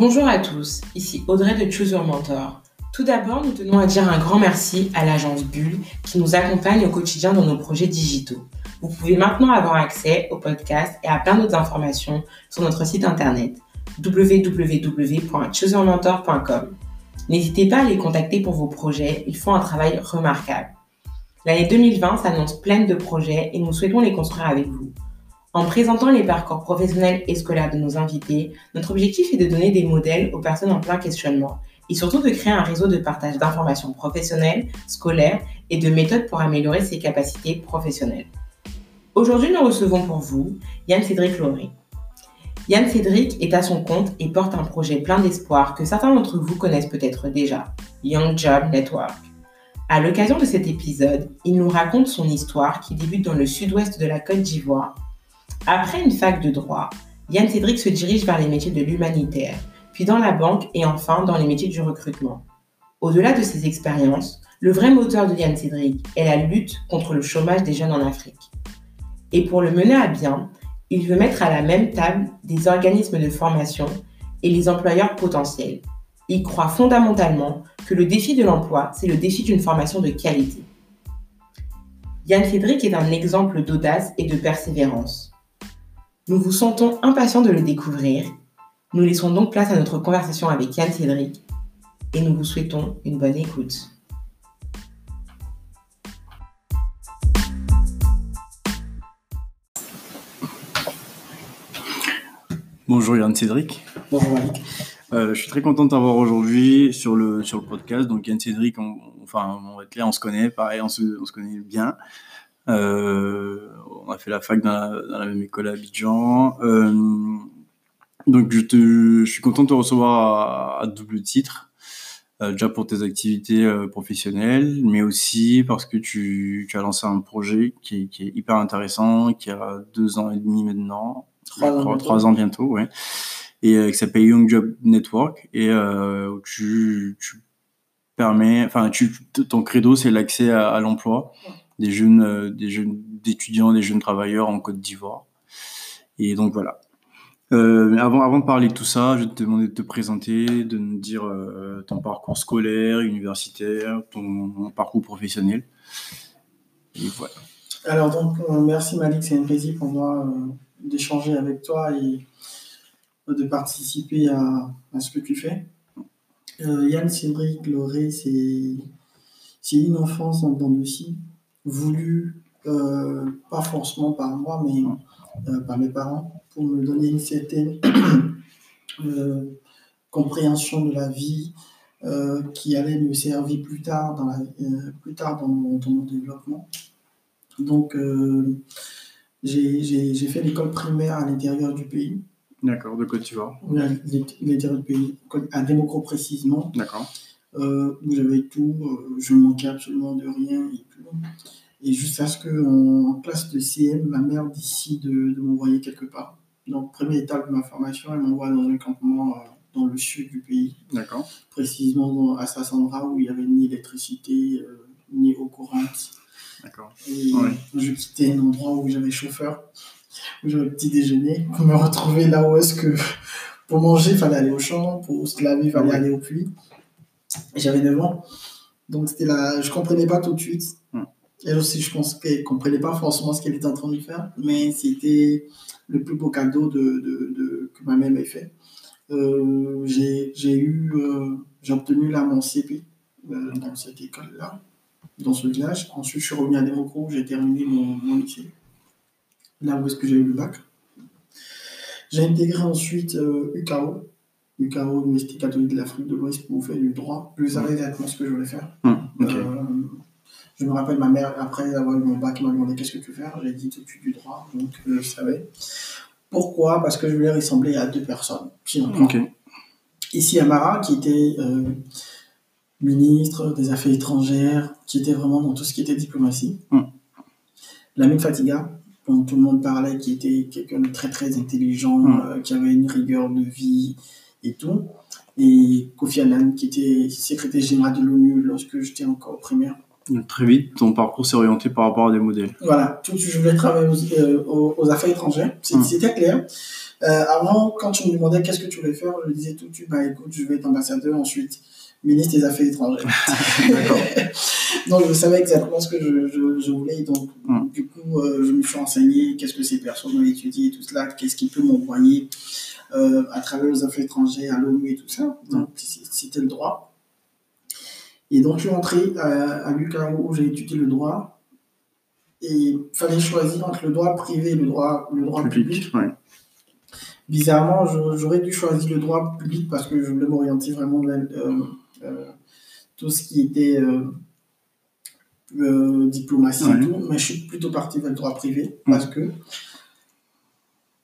Bonjour à tous, ici Audrey de Choose Mentor. Tout d'abord, nous tenons à dire un grand merci à l'agence Bulle qui nous accompagne au quotidien dans nos projets digitaux. Vous pouvez maintenant avoir accès au podcast et à plein d'autres informations sur notre site internet www.chooseyourmentor.com. N'hésitez pas à les contacter pour vos projets, ils font un travail remarquable. L'année 2020 s'annonce pleine de projets et nous souhaitons les construire avec vous. En présentant les parcours professionnels et scolaires de nos invités, notre objectif est de donner des modèles aux personnes en plein questionnement et surtout de créer un réseau de partage d'informations professionnelles, scolaires et de méthodes pour améliorer ses capacités professionnelles. Aujourd'hui, nous recevons pour vous Yann Cédric Lauré. Yann Cédric est à son compte et porte un projet plein d'espoir que certains d'entre vous connaissent peut-être déjà, Young Job Network. À l'occasion de cet épisode, il nous raconte son histoire qui débute dans le sud-ouest de la Côte d'Ivoire après une fac de droit, Yann Cédric se dirige vers les métiers de l'humanitaire, puis dans la banque et enfin dans les métiers du recrutement. Au-delà de ces expériences, le vrai moteur de Yann Cédric est la lutte contre le chômage des jeunes en Afrique. Et pour le mener à bien, il veut mettre à la même table des organismes de formation et les employeurs potentiels. Il croit fondamentalement que le défi de l'emploi, c'est le défi d'une formation de qualité. Yann Cédric est un exemple d'audace et de persévérance. Nous vous sentons impatients de le découvrir. Nous laissons donc place à notre conversation avec Yann Cédric et nous vous souhaitons une bonne écoute. Bonjour Yann Cédric. Bonjour Malik. Euh, je suis très content de t'avoir aujourd'hui sur le, sur le podcast. Donc Yann Cédric, on, enfin on va être clair, on se connaît, pareil, on se, on se connaît bien. Euh, on a fait la fac dans la, même école à Abidjan. Euh, donc je, te, je suis content de te recevoir à, double titre. Euh, déjà pour tes activités professionnelles, mais aussi parce que tu, tu as lancé un projet qui, qui, est hyper intéressant, qui a deux ans et demi maintenant, trois, ans, bientôt, ouais, et qui s'appelle Young Job Network, et où tu, tu permets, enfin, tu, ton credo, c'est l'accès à, à l'emploi des jeunes, euh, des jeunes étudiants, des jeunes travailleurs en Côte d'Ivoire. Et donc voilà. Euh, avant, de parler de tout ça, je vais te demander de te présenter, de nous dire euh, ton parcours scolaire, universitaire, ton, parcours professionnel. Et voilà. Alors donc, merci Malik, c'est un plaisir pour moi d'échanger avec toi et de participer à, ce que tu fais. Yann Cédric Loré, c'est une enfance en dents de scie voulu, euh, pas forcément par moi, mais euh, par mes parents, pour me donner une certaine euh, compréhension de la vie qui allait me servir plus tard dans, la, plus tard dans, mon, développement. Donc, j'ai fait l'école primaire à l'intérieur du pays. D'accord, de Côte d'Ivoire. L'intérieur du pays, à Démocro précisément. D'accord. où j'avais tout, je ne manquais absolument de rien et tout. Et jusqu'à ce qu'en classe de CM, ma mère décide de, de m'envoyer quelque part. Donc, première étape de ma formation, elle m'envoie dans un campement euh, dans le sud du pays. D'accord. Précisément à Sassandra, où il n'y avait ni électricité, euh, ni eau courante. D'accord. Et je quittais un endroit où j'avais chauffeur, où j'avais petit déjeuner, pour me retrouver là où est-ce que pour manger, il fallait aller au champ, pour se laver, il fallait aller au puits. J'avais 9 ans. Donc, c'était là, je comprenais pas tout de suite. Elle aussi, je pense qu'elle ne comprenait pas forcément ce qu'elle était en train de faire, mais c'était le plus beau cadeau de, de, de que ma mère m'ait fait. Euh, j'ai eu, euh, j'ai obtenu là mon CP euh, dans cette école-là, dans ce village. Ensuite, je suis revenu à Démocro, j'ai terminé mon, mon, lycée, là où est-ce que j'ai eu le bac. J'ai intégré ensuite UCAO, UCAO, Université catholique de l'Afrique de l'Ouest, pour faire du droit. Savais exactement ce que je voulais faire. Mmh, je me rappelle ma mère, après avoir eu mon bac, m'a demandé qu'est-ce que tu veux faire? J'ai dit suite du droit, donc euh, je savais. Pourquoi? Parce que je voulais ressembler à deux personnes. Ici, Amara, qui était euh, ministre des Affaires étrangères, qui était vraiment dans tout ce qui était diplomatie. Mm. Lamine Fatiga, dont tout le monde parlait, qui était quelqu'un de très très intelligent, mm. euh, qui avait une rigueur de vie et tout. Et Kofi Annan, qui était secrétaire général de l'ONU lorsque j'étais encore au primaire. Très vite, ton parcours s'est orienté par rapport à des modèles. Voilà, tout, je voulais travailler aux, euh, affaires étrangères, hum. c'était clair. Euh, avant, quand tu me demandais qu'est-ce que tu voulais faire, je disais tout de suite, bah écoute, je vais être ambassadeur, ensuite ministre des Affaires étrangères. D'accord. donc je savais exactement ce que je, je, je voulais, donc Mm. du coup, euh, je me suis renseigné, qu'est-ce que ces personnes ont étudié, tout cela, qu'est-ce qui peut m'envoyer euh, à travers les affaires étrangères, à l'ONU et tout ça. Donc c- c'était le droit. Et donc je suis rentré à, à l'UQAO où j'ai étudié le droit. Et il fallait choisir entre le droit privé et le droit, le droit public. Public, ouais. Bizarrement, j'aurais dû choisir le droit public parce que je voulais m'orienter vraiment vers euh, euh, tout ce qui était euh, euh, diplomatie Ouais. et tout, mais je suis plutôt parti vers le droit privé parce que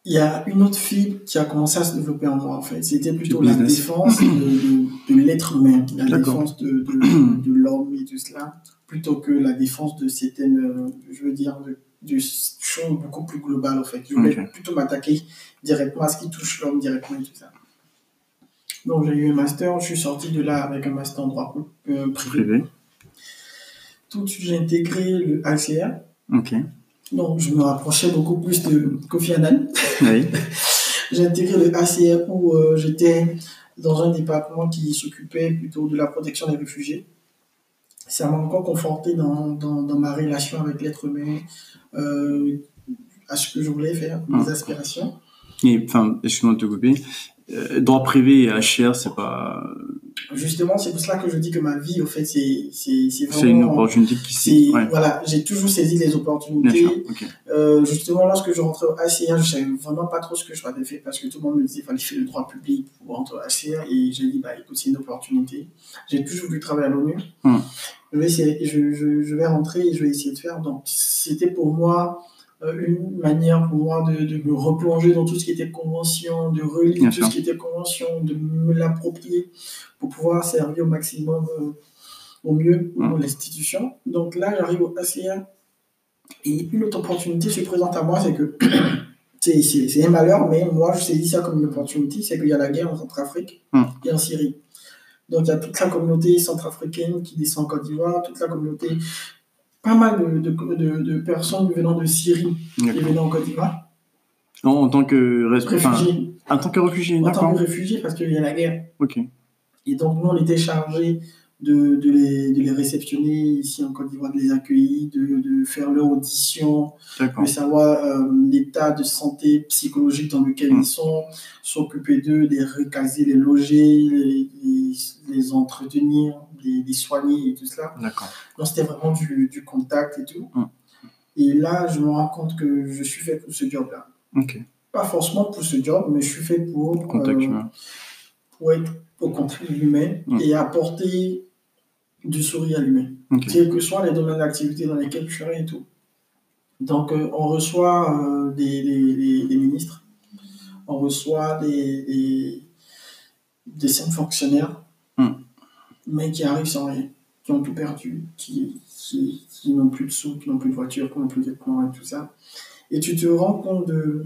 il y a une autre fibre qui a commencé à se développer en moi en fait. C'était plutôt la défense de, de- de l'être humain, la défense de, l'homme et tout cela, plutôt que la défense de certaines, euh, je veux dire, de, choses beaucoup plus globales en fait. Je voulais plutôt m'attaquer directement à ce qui touche l'homme directement et tout ça. Donc j'ai eu un master, je suis sorti de là avec un master en droit euh, privé. Privé. Tout de suite j'ai intégré le ACR, Ok. Donc je me rapprochais beaucoup plus de Kofi Annan. Oui. J'ai intégré le ACR où euh, j'étais dans un département qui s'occupait plutôt de la protection des réfugiés. Ça m'a encore conforté dans, dans, dans ma relation avec l'être humain, euh, à ce que je voulais faire, mes Mm. aspirations. Et, enfin, excuse-moi de te couper. Euh, droit privé et HR, c'est pas. Justement, c'est pour cela que je dis que ma vie, au fait, c'est c'est- c'est C'est une vraiment... opportunité qui. Ouais. Voilà, j'ai toujours saisi les opportunités. sûr. Euh, justement, lorsque je rentrais au HCR, je savais vraiment pas trop ce que je devais faire parce que tout le monde me disait qu'il fallait faire le droit public pour rentrer au HCR et j'ai dit, bah écoute, c'est une opportunité. J'ai toujours voulu travailler à l'ONU. Hmm. Je, vais essayer, je, je, je vais rentrer et je vais essayer de faire. Donc, c'était pour moi une manière pour moi de, de me replonger dans tout ce qui était convention, de relire Bien tout sûr. ce qui était convention, de me l'approprier pour pouvoir servir au maximum, euh, au mieux, Hmm. l'institution. Donc là, j'arrive au HCR et une autre opportunité se présente à moi, c'est que c'est- un malheur, mais moi je saisis ça comme une opportunité, c'est qu'il y a la guerre en Centrafrique Hmm. et en Syrie. Donc il y a toute la communauté centrafricaine qui descend en Côte d'Ivoire, toute la communauté, pas mal de, de, personnes venant de Syrie D'accord. venant en Côte d'Ivoire, En, en tant que réfugiés, en tant que réfugié, en tant que réfugiés parce qu'il y a la guerre. Ok. Et donc, nous, on était chargés de, de, les, de les réceptionner ici en Côte d'Ivoire, de les accueillir, de, de faire leur audition, de savoir euh, l'état de santé psychologique dans lequel Mm. ils sont, s'occuper d'eux, les recaser, les loger, les, les, les entretenir, les soigner et tout cela. D'accord. Donc, c'était vraiment du, du contact et tout. Mm. Et là, je me rends compte que je suis fait pour ce job-là. Ok. Pas forcément pour ce job, mais je suis fait pour, Contact euh, humain. pour être au contact de l'humain Mm. et apporter du sourire à l'humain, quels que soient les domaines d'activité dans lesquels je serai et tout. Donc, euh, on reçoit euh, des, des, des- des ministres, on reçoit des, des, des fonctionnaires, Mm. Mais qui arrivent sans rien, qui ont tout perdu, qui, qui, qui n'ont plus de sous, qui n'ont plus de voiture, qui n'ont plus de vêtements et tout ça. Et tu te rends compte de,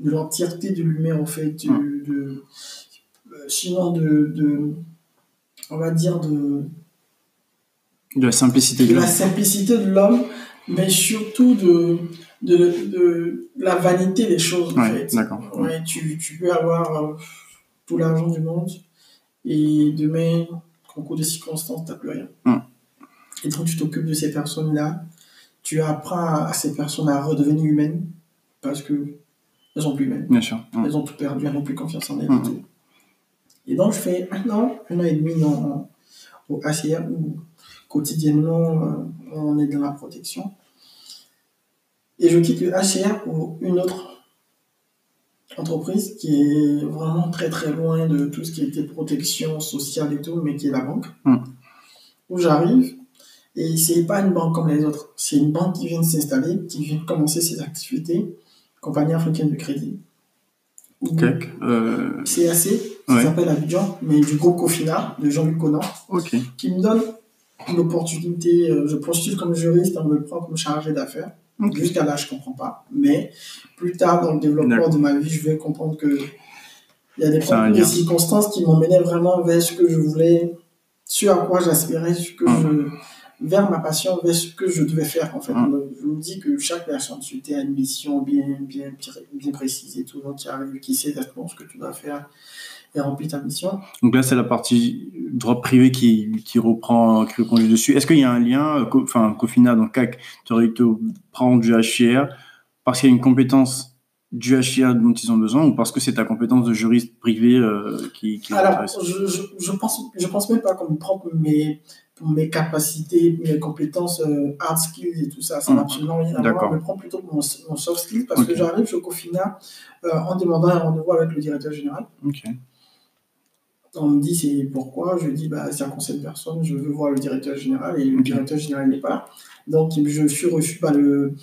de l'entièreté de l'humain, en fait, de, de- euh, sinon de, de, on va dire, de, De la simplicité de de la simplicité de l'homme, mais surtout de, de, de la vanité des choses, en Ouais, fait. d'accord. Ouais, tu, tu peux avoir euh, tout l'argent du monde et demain, concours de circonstances, tu n'as plus rien. Mm. Et donc, tu t'occupes de ces personnes-là, tu apprends à ces personnes à redevenir humaines parce que elles sont plus humaines. Bien sûr. Mm. Elles ont tout perdu, elles n'ont plus confiance en elles et tout. Et donc, je fais un an, un an et demi dans, au HCR où quotidiennement, euh, on est dans la protection. Et je quitte le HCR pour une autre entreprise qui est vraiment très très loin de tout ce qui était protection sociale et tout, mais qui est la banque. Mhm. Où j'arrive, et c'est pas une banque comme les autres, c'est une banque qui vient de s'installer, qui vient de commencer ses activités, Compagnie africaine de crédit. Où Ok. Euh, CAC, ça Ouais. s'appelle Abidjan, mais du groupe Cofina, de Jean-Luc Conan, qui me donne une opportunité. euh, Je postule comme juriste, on me prend comme chargé d'affaires. Jusqu'à là, je ne comprends pas. Mais plus tard, dans le développement de ma vie, je vais comprendre que il y a des, circonstances qui m'emmenaient vraiment vers ce que je voulais, ce à quoi j'aspérais, ce que Mhm. vers ma passion, vers ce que je devais faire en fait. Mm. Je me dis que chaque personne suite à une mission bien, bien, bien précise et tout, donc qui arrive, qui sait exactement ce que tu dois faire et remplir ta mission. Donc là, c'est la partie droit privé qui, qui reprend, qui reprend du dessus. Est-ce qu'il y a un lien, euh, enfin, Cofina, donc CAC, tu aurais te prendre du HCR parce qu'il y a une compétence du HCR dont ils ont besoin ou parce que c'est ta compétence de juriste privé euh, qui, qui Alors, je, je, je pense, je pense même pas qu'on me prend pour mes, capacités, mes compétences euh, hard skills et tout ça. Ça n'a Mm. absolument rien à voir. D'accord. On me prend plutôt pour mon, mon soft skills parce que j'arrive chez Cofina euh, en demandant un rendez-vous avec le directeur général. Ok. On me dit c'est pourquoi? Je dis bah, ça concerne personne. Je veux voir le directeur général et le directeur général n'est pas là. Donc, je suis reçu par le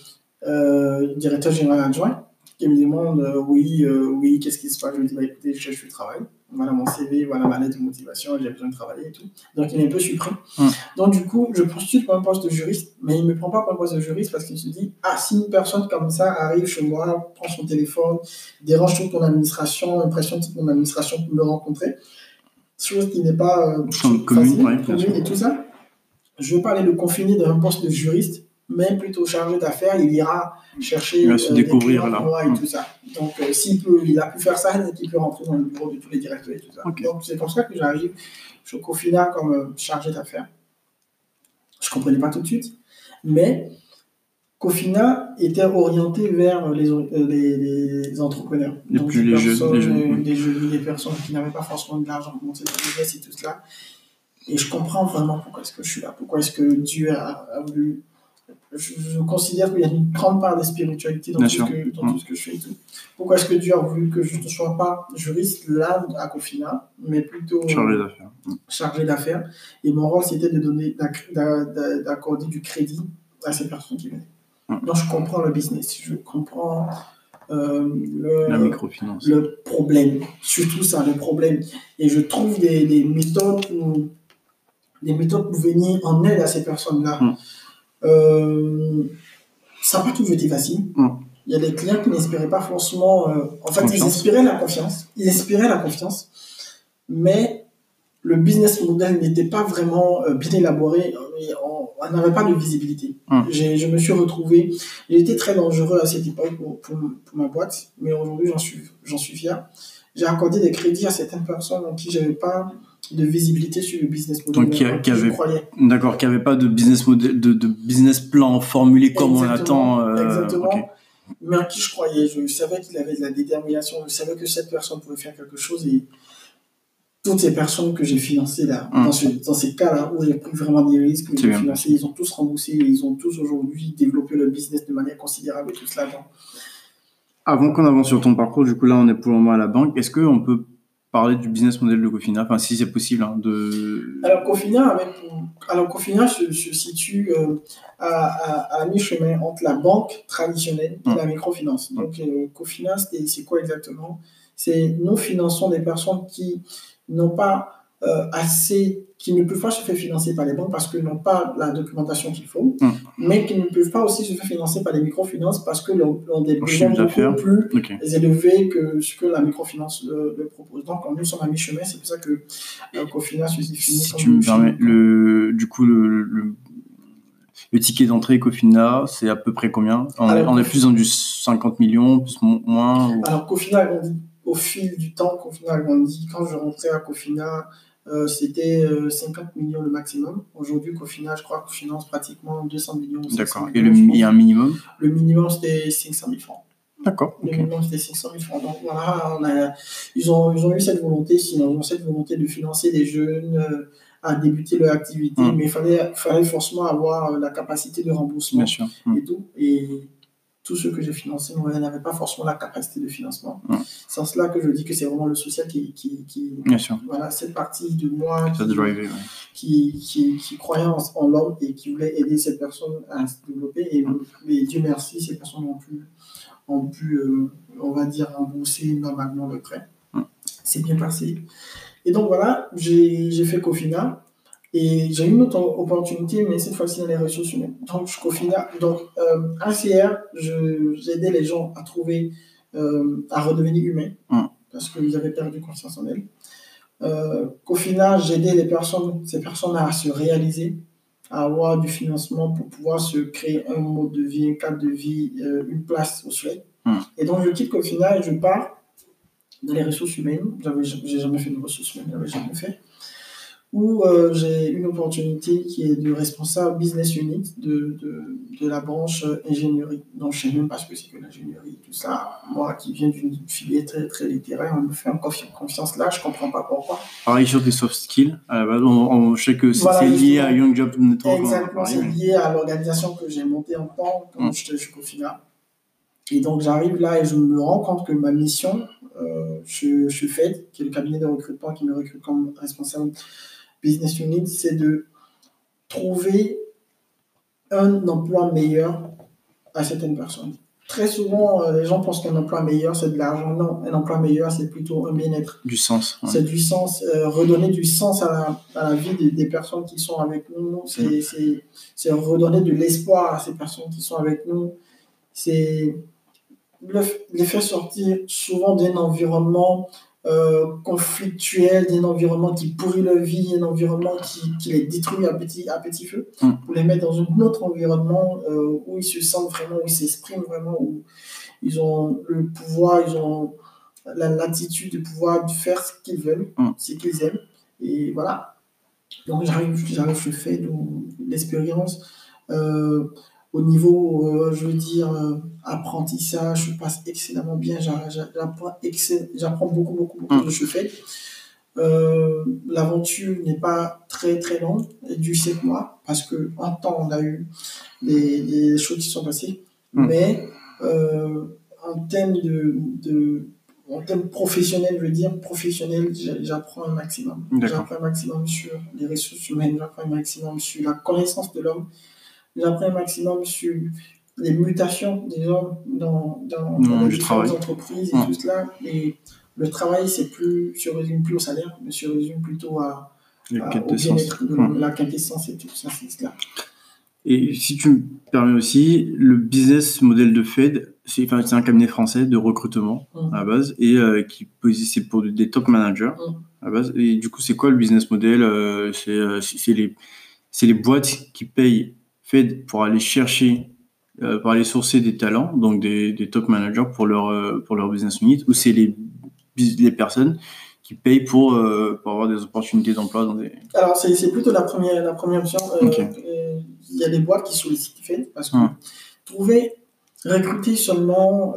euh, directeur général adjoint qui me demande euh, oui, euh, oui, qu'est-ce qui se passe? Je lui dis bah, écoutez, je cherche du travail. Voilà mon CV, voilà ma lettre de motivation, j'ai besoin de travailler et tout. Donc, il est un peu surpris. Hmm. Donc, du coup, je postule pour un poste de juriste, mais il ne me prend pas pour un poste de juriste parce qu'il se dit ah, si une personne comme ça arrive chez moi, prend son téléphone, dérange toute mon administration, impressionne toute mon administration pour me rencontrer, chose qui n'est pas euh, commune, ouais, commune et tout ça. Je veux pas aller le confiner dans un poste de juriste, mais plutôt chargé d'affaires. Il ira chercher Il va se des découvrir, là. pour et Mm. tout ça. Donc, euh, s'il peut, il a pu faire ça, il peut rentrer dans le bureau de tous les directeurs et tout ça. Donc, c'est comme ça que j'arrive chez Cofina comme euh, chargé d'affaires. Je ne comprenais pas tout de suite, mais Cofina était orienté vers les, euh, les, les entrepreneurs. Donc, des les jeunes, les jeunes, euh, des jeunes, des personnes qui n'avaient pas forcément de l'argent pour monter le business et tout cela. Et je comprends vraiment pourquoi est-ce que je suis là, pourquoi est-ce que Dieu a, a voulu. Je, je considère qu'il y a une grande part de spiritualité dans, Bien tout ce, sûr. que, dans Mm. tout ce que je fais et tout. Pourquoi est-ce que Dieu a voulu que je ne sois pas juriste là à Cofina, mais plutôt Chargé d'affaires. chargé d'affaires. Et mon rôle, c'était de donner, d'acc- d'a- d'a- d'accorder du crédit à ces personnes qui venaient. Mm. Donc, je comprends le business, je comprends euh, le, La microfinance. le problème, surtout ça, le problème. Et je trouve des, des méthodes pour, des méthodes pour venir en aide à ces personnes-là. Mm. Euh, ça n'a pas toujours été facile. Mm. Il y a des clients qui n'espéraient pas forcément. euh, en fait, ils espéraient la confiance. Ils espéraient la confiance. Mais le business model n'était pas vraiment euh, bien élaboré. On n'avait pas de visibilité. J'ai- Je me suis retrouvé. J'ai été très dangereux à cette époque pour, pour, pour ma boîte. Mais aujourd'hui, j'en suis, j'en suis fier. J'ai accordé des crédits à certaines personnes en qui je n'avais pas de visibilité sur le business model. Donc, qui a- qui avait-. D'accord, avait pas de business model, de, de business plan formulé comme on l'attend. euh, Exactement. Mais en qui je croyais. Je savais qu'il avait de la détermination. Je savais que cette personne pouvait faire quelque chose. Et toutes ces personnes que j'ai financées là, Mm. dans, ce- dans ces cas-là où j'ai pris vraiment des risques, j'ai financé, ils ont tous remboursé. et Ils ont tous aujourd'hui développé le business de manière considérable et tout cela. Donc, Avant qu'on avance sur ton parcours, du coup là on est pour le moment à la banque. Est-ce qu'on peut parler du business model de Cofina? Enfin, si c'est possible, hein, de. Alors, Cofina, avec, alors, Cofina se, se situe euh, à, à, à mi-chemin entre la banque traditionnelle et Mm. la microfinance. Donc, euh, Cofina, c'est quoi exactement? C'est nous finançons des personnes qui n'ont pas euh, assez, qui ne peuvent pas se faire financer par les banques parce qu'ils n'ont pas la documentation qu'il faut, Mm. mais qui ne peuvent pas aussi se faire financer par les microfinances parce que l'on ont des besoins beaucoup plus élevés que ce que la microfinance euh, le propose. Donc, nous sommes à mi-chemin, c'est pour ça que euh, Cofina se définit Si tu me le permets, le, du coup, le, le, le ticket d'entrée Cofina, c'est à peu près combien? On, est, on plus dans du 50 millions, plus mo- moins ou- Alors, Cofina a grandi au fil du temps. Cofina a grandi. Quand je rentrais à Cofina, euh, c'était euh, 50 millions le maximum. Aujourd'hui, Cofina, je crois que finance pratiquement 200 millions. ou 500 D'accord. Et millions, le, y a un minimum? Le minimum, c'était 500 000 francs. D'accord. Le minimum, c'était 500 000 francs. Donc voilà, on a, ils, ont, ils ont eu cette volonté, sinon, ils ont cette volonté de financer les jeunes euh, à débuter leur activité, Mm. mais il fallait, fallait forcément avoir euh, la capacité de remboursement Bien sûr. Mm. et tout. Et tous ceux que j'ai financés moi, n'avaient pas forcément la capacité de financement. C'est en cela que je dis que c'est vraiment le social qui, qui, qui- Bien sûr. voilà, cette partie de moi qui, ouais. qui, croyait en, en l'homme et qui voulait aider cette personne à se développer. Et, et Dieu merci, ces personnes ont pu, ont pu euh, on va dire, rembourser normalement le prêt. C'est bien passé. Et donc voilà, j'ai j'ai fait Cofina. Et j'ai eu une autre opportunité, mais cette fois-ci dans les ressources humaines. Donc, je Cofina. Donc, euh, ACR, j'aidais les gens à trouver, euh, à redevenir humains, Mm. parce qu'ils avaient perdu confiance en elles. Euh, Cofina, j'aidais les personnes, ces personnes à se réaliser, à avoir du financement pour pouvoir se créer un mode de vie, un cadre de vie, euh, une place au Suède. Hmm. Et donc, je quitte qu'au final, je pars dans les ressources humaines. J'avais, j'ai jamais fait de ressources humaines, j'avais jamais fait. Où euh, j'ai une opportunité qui est de responsable business unit de, de, de la branche euh, ingénierie. Donc, je ne sais même pas ce que c'est que l'ingénierie, tout ça. Moi qui viens d'une filière très, très littéraire, on me fait encore confiance là, je ne comprends pas pourquoi. Pareil sur des soft skills, la base, on, on- je sais que c'est Voilà, lié à Young Job Network. Exactement, c'est lié à l'organisation que j'ai montée en temps quand j'étais chez Cofina. Et donc j'arrive là et je me rends compte que ma mission, euh, je, je fais, qui est le cabinet de recrutement qui me recrute comme responsable business unit, c'est de trouver un emploi meilleur à certaines personnes. Très souvent, euh, les gens pensent qu'un emploi meilleur, c'est de l'argent. Non, un emploi meilleur, c'est plutôt un bien-être. Du sens. ouais. C'est du sens, euh, redonner du sens à la, à la vie des, des personnes qui sont avec nous. C'est c'est- redonner de l'espoir à ces personnes qui sont avec nous. C'est le- les faire sortir souvent d'un environnement euh, conflictuel, d'un environnement qui pourrit leur vie, un environnement qui, qui les détruit à petit, à petit feu, Mm. pour les mettre dans un autre environnement euh, où ils se sentent vraiment, où ils s'expriment vraiment, où ils ont le pouvoir, ils ont la latitude de pouvoir faire ce qu'ils veulent, Mm. ce qu'ils aiment. Et voilà. Donc j'arrive, j'arrive, je fais de l'expérience. Euh, au niveau, je veux dire, apprentissage, je passe excellemment bien. J'a- j'a- J'apprends, excell- beaucoup, beaucoup, beaucoup Mm. de ce fait. Euh, L'aventure n'est pas très, très longue, dure sept mois, parce que en temps, on a eu des, des choses qui sont passées. Mm. Mais euh, en termes de, de en termes professionnels, je veux dire, professionnel, j'a- j'apprends un maximum. J'apprends un maximum sur les ressources humaines, j'apprends un maximum sur la connaissance de l'homme, j'apprends un maximum sur les mutations des hommes dans, dans, Mmh, les du différentes travail. entreprises et Mmh. tout cela. Et le travail, c'est plus, se résume plus au salaire, mais se résume plutôt à, La à- au Mm. la quintessence et tout ça, c'est cela. Et si tu me permets aussi, le business model de Fed, c'est enfin, un cabinet français de recrutement Mm. à la base et euh, qui c'est pour des top managers Mm. à la base. Et du coup, c'est quoi le business model Euh, C'est euh, c'est- c'est les, c'est les boîtes qui payent Fed pour aller chercher, euh, pour aller sourcer des talents, donc des, des top managers pour leur, euh, pour leur business unit, ou c'est les, les personnes qui payent pour, euh, pour avoir des opportunités d'emploi dans des. Alors, c'est c'est plutôt la première, la première option. Il y a des boîtes qui sollicitent Fed parce que trouver, recruter seulement,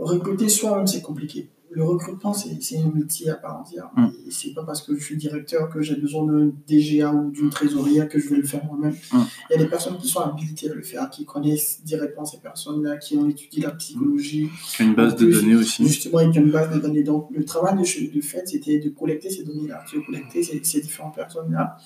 recruter soi-même, c'est compliqué. Le recrutement, c'est un métier à part entière. Et c'est pas parce que je suis directeur que j'ai besoin d'un DGA ou d'une trésorière que je vais le faire moi-même. Hum. Il y a des personnes qui sont habilitées à le faire, qui connaissent directement ces personnes-là, qui ont étudié la psychologie, qui ont une base de données aussi. justement avec une base de données. Donc, le travail de, de fait, c'était de collecter ces données-là, de collecter ces, ces différentes personnes-là.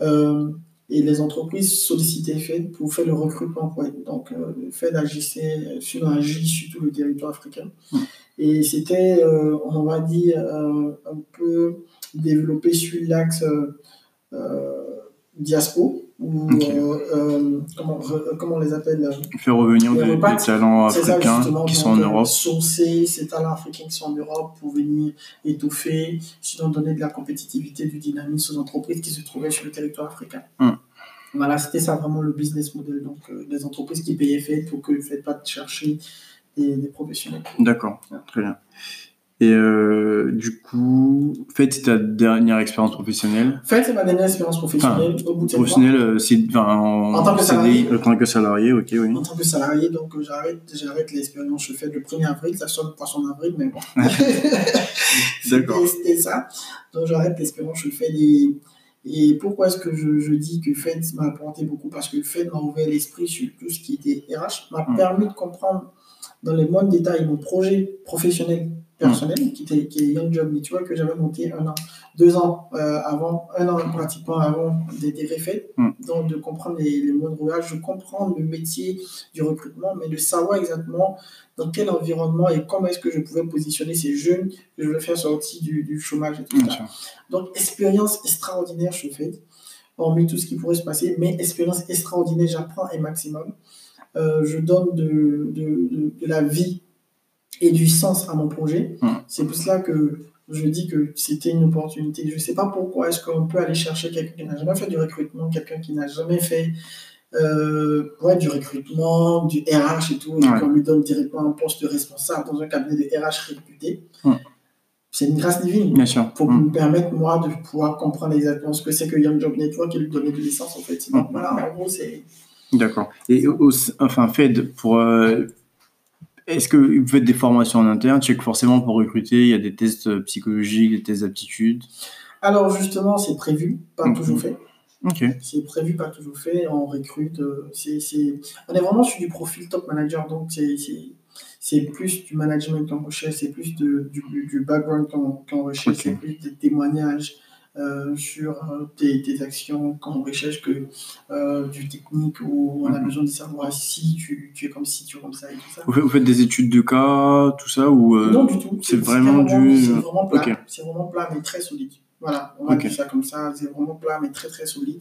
Euh, et les entreprises sollicitaient FED pour faire le recrutement pour. Donc, euh, FED agissait sur un agit sur tout le territoire africain. Mm. Et c'était, euh, on va dire, euh, un peu développé sur l'axe euh, diaspo, ou euh, comment, comment on les appelle Faire revenir des, talents ça, africains qui sont en Europe. Sourcer ces talents africains qui sont en Europe pour venir étoffer, sinon donner de la compétitivité, du dynamisme aux entreprises qui se trouvaient sur le territoire africain. Hum. Voilà, c'était ça vraiment le business model. Donc, euh, des entreprises qui payaient FED pour que ne faites pas chercher des, des professionnels. D'accord, très bien. Et euh, du coup, Fed, c'est ta dernière expérience professionnelle? FED, c'est ma dernière expérience professionnelle au bout de sept mois. Professionnelle, euh, c'est enfin, en, En tant que CDI, salarié. en tant que salarié, ok, oui. En tant que salarié, donc euh, j'arrête, j'arrête l'expérience. Je fais le 1er avril, ça sonne poisson d'avril, mais bon. D'accord. C'était- ça. Donc j'arrête l'expérience, je fais des. Et pourquoi est-ce que je, je dis que FED m'a apporté beaucoup? Parce que FED m'a ouvert l'esprit sur tout ce qui était RH, m'a Mm. permis de comprendre dans les moindres détails mon projet professionnel personnel, qui, était, qui est Young Job Network, que j'avais monté un an, deux ans euh, avant, un an pratiquement avant d'intégrer FED. Mm. Donc de comprendre les, les moindres rouages, de comprendre le métier du recrutement, mais de savoir exactement dans quel environnement et comment est-ce que je pouvais positionner ces jeunes que je voulais faire sortir du, du chômage et tout ça. Donc, expérience extraordinaire, je fais, hormis tout ce qui pourrait se passer, mais expérience extraordinaire, j'apprends un maximum. Euh, je donne de, de, de, de la vie et du sens à mon projet. Mm. C'est pour cela que je dis que c'était une opportunité. Je ne sais pas pourquoi est-ce qu'on peut aller chercher quelqu'un qui n'a jamais fait du recrutement, quelqu'un qui n'a jamais fait euh, ouais, du recrutement, du RH et tout, et qu'on lui donne directement un poste de responsable dans un cabinet de RH réputé. C'est une grâce divine. Bien sûr. Pour me permettre, moi, de pouvoir comprendre exactement ce que c'est que Young Job Network et lui donner de l'essence, en fait. Donc, voilà, en gros, c'est. D'accord. Et enfin, Fed, pour. Euh, est-ce que vous faites des formations en interne? Tu sais que forcément, pour recruter, il y a des tests psychologiques, des tests d'aptitude Alors, justement, c'est prévu, pas toujours fait. Ok. C'est prévu, pas toujours fait. On recrute. Euh, c'est, On est vraiment sur du profil top manager, donc c'est c'est plus du management qu'on recherche, c'est plus de, du, du background qu'on recherche, c'est plus des témoignages euh, sur euh, tes, actions qu'on recherche que euh, du technique où on a mhm. besoin de savoir si tu, tu, es comme si, tu es comme ça et tout ça. Vous faites des études de cas, tout ça ou Non, du tout. C'est vraiment, du. C'est vraiment plat. C'est vraiment plat, mais très solide. Voilà, on va dire ça comme ça. C'est vraiment plat, mais très très solide.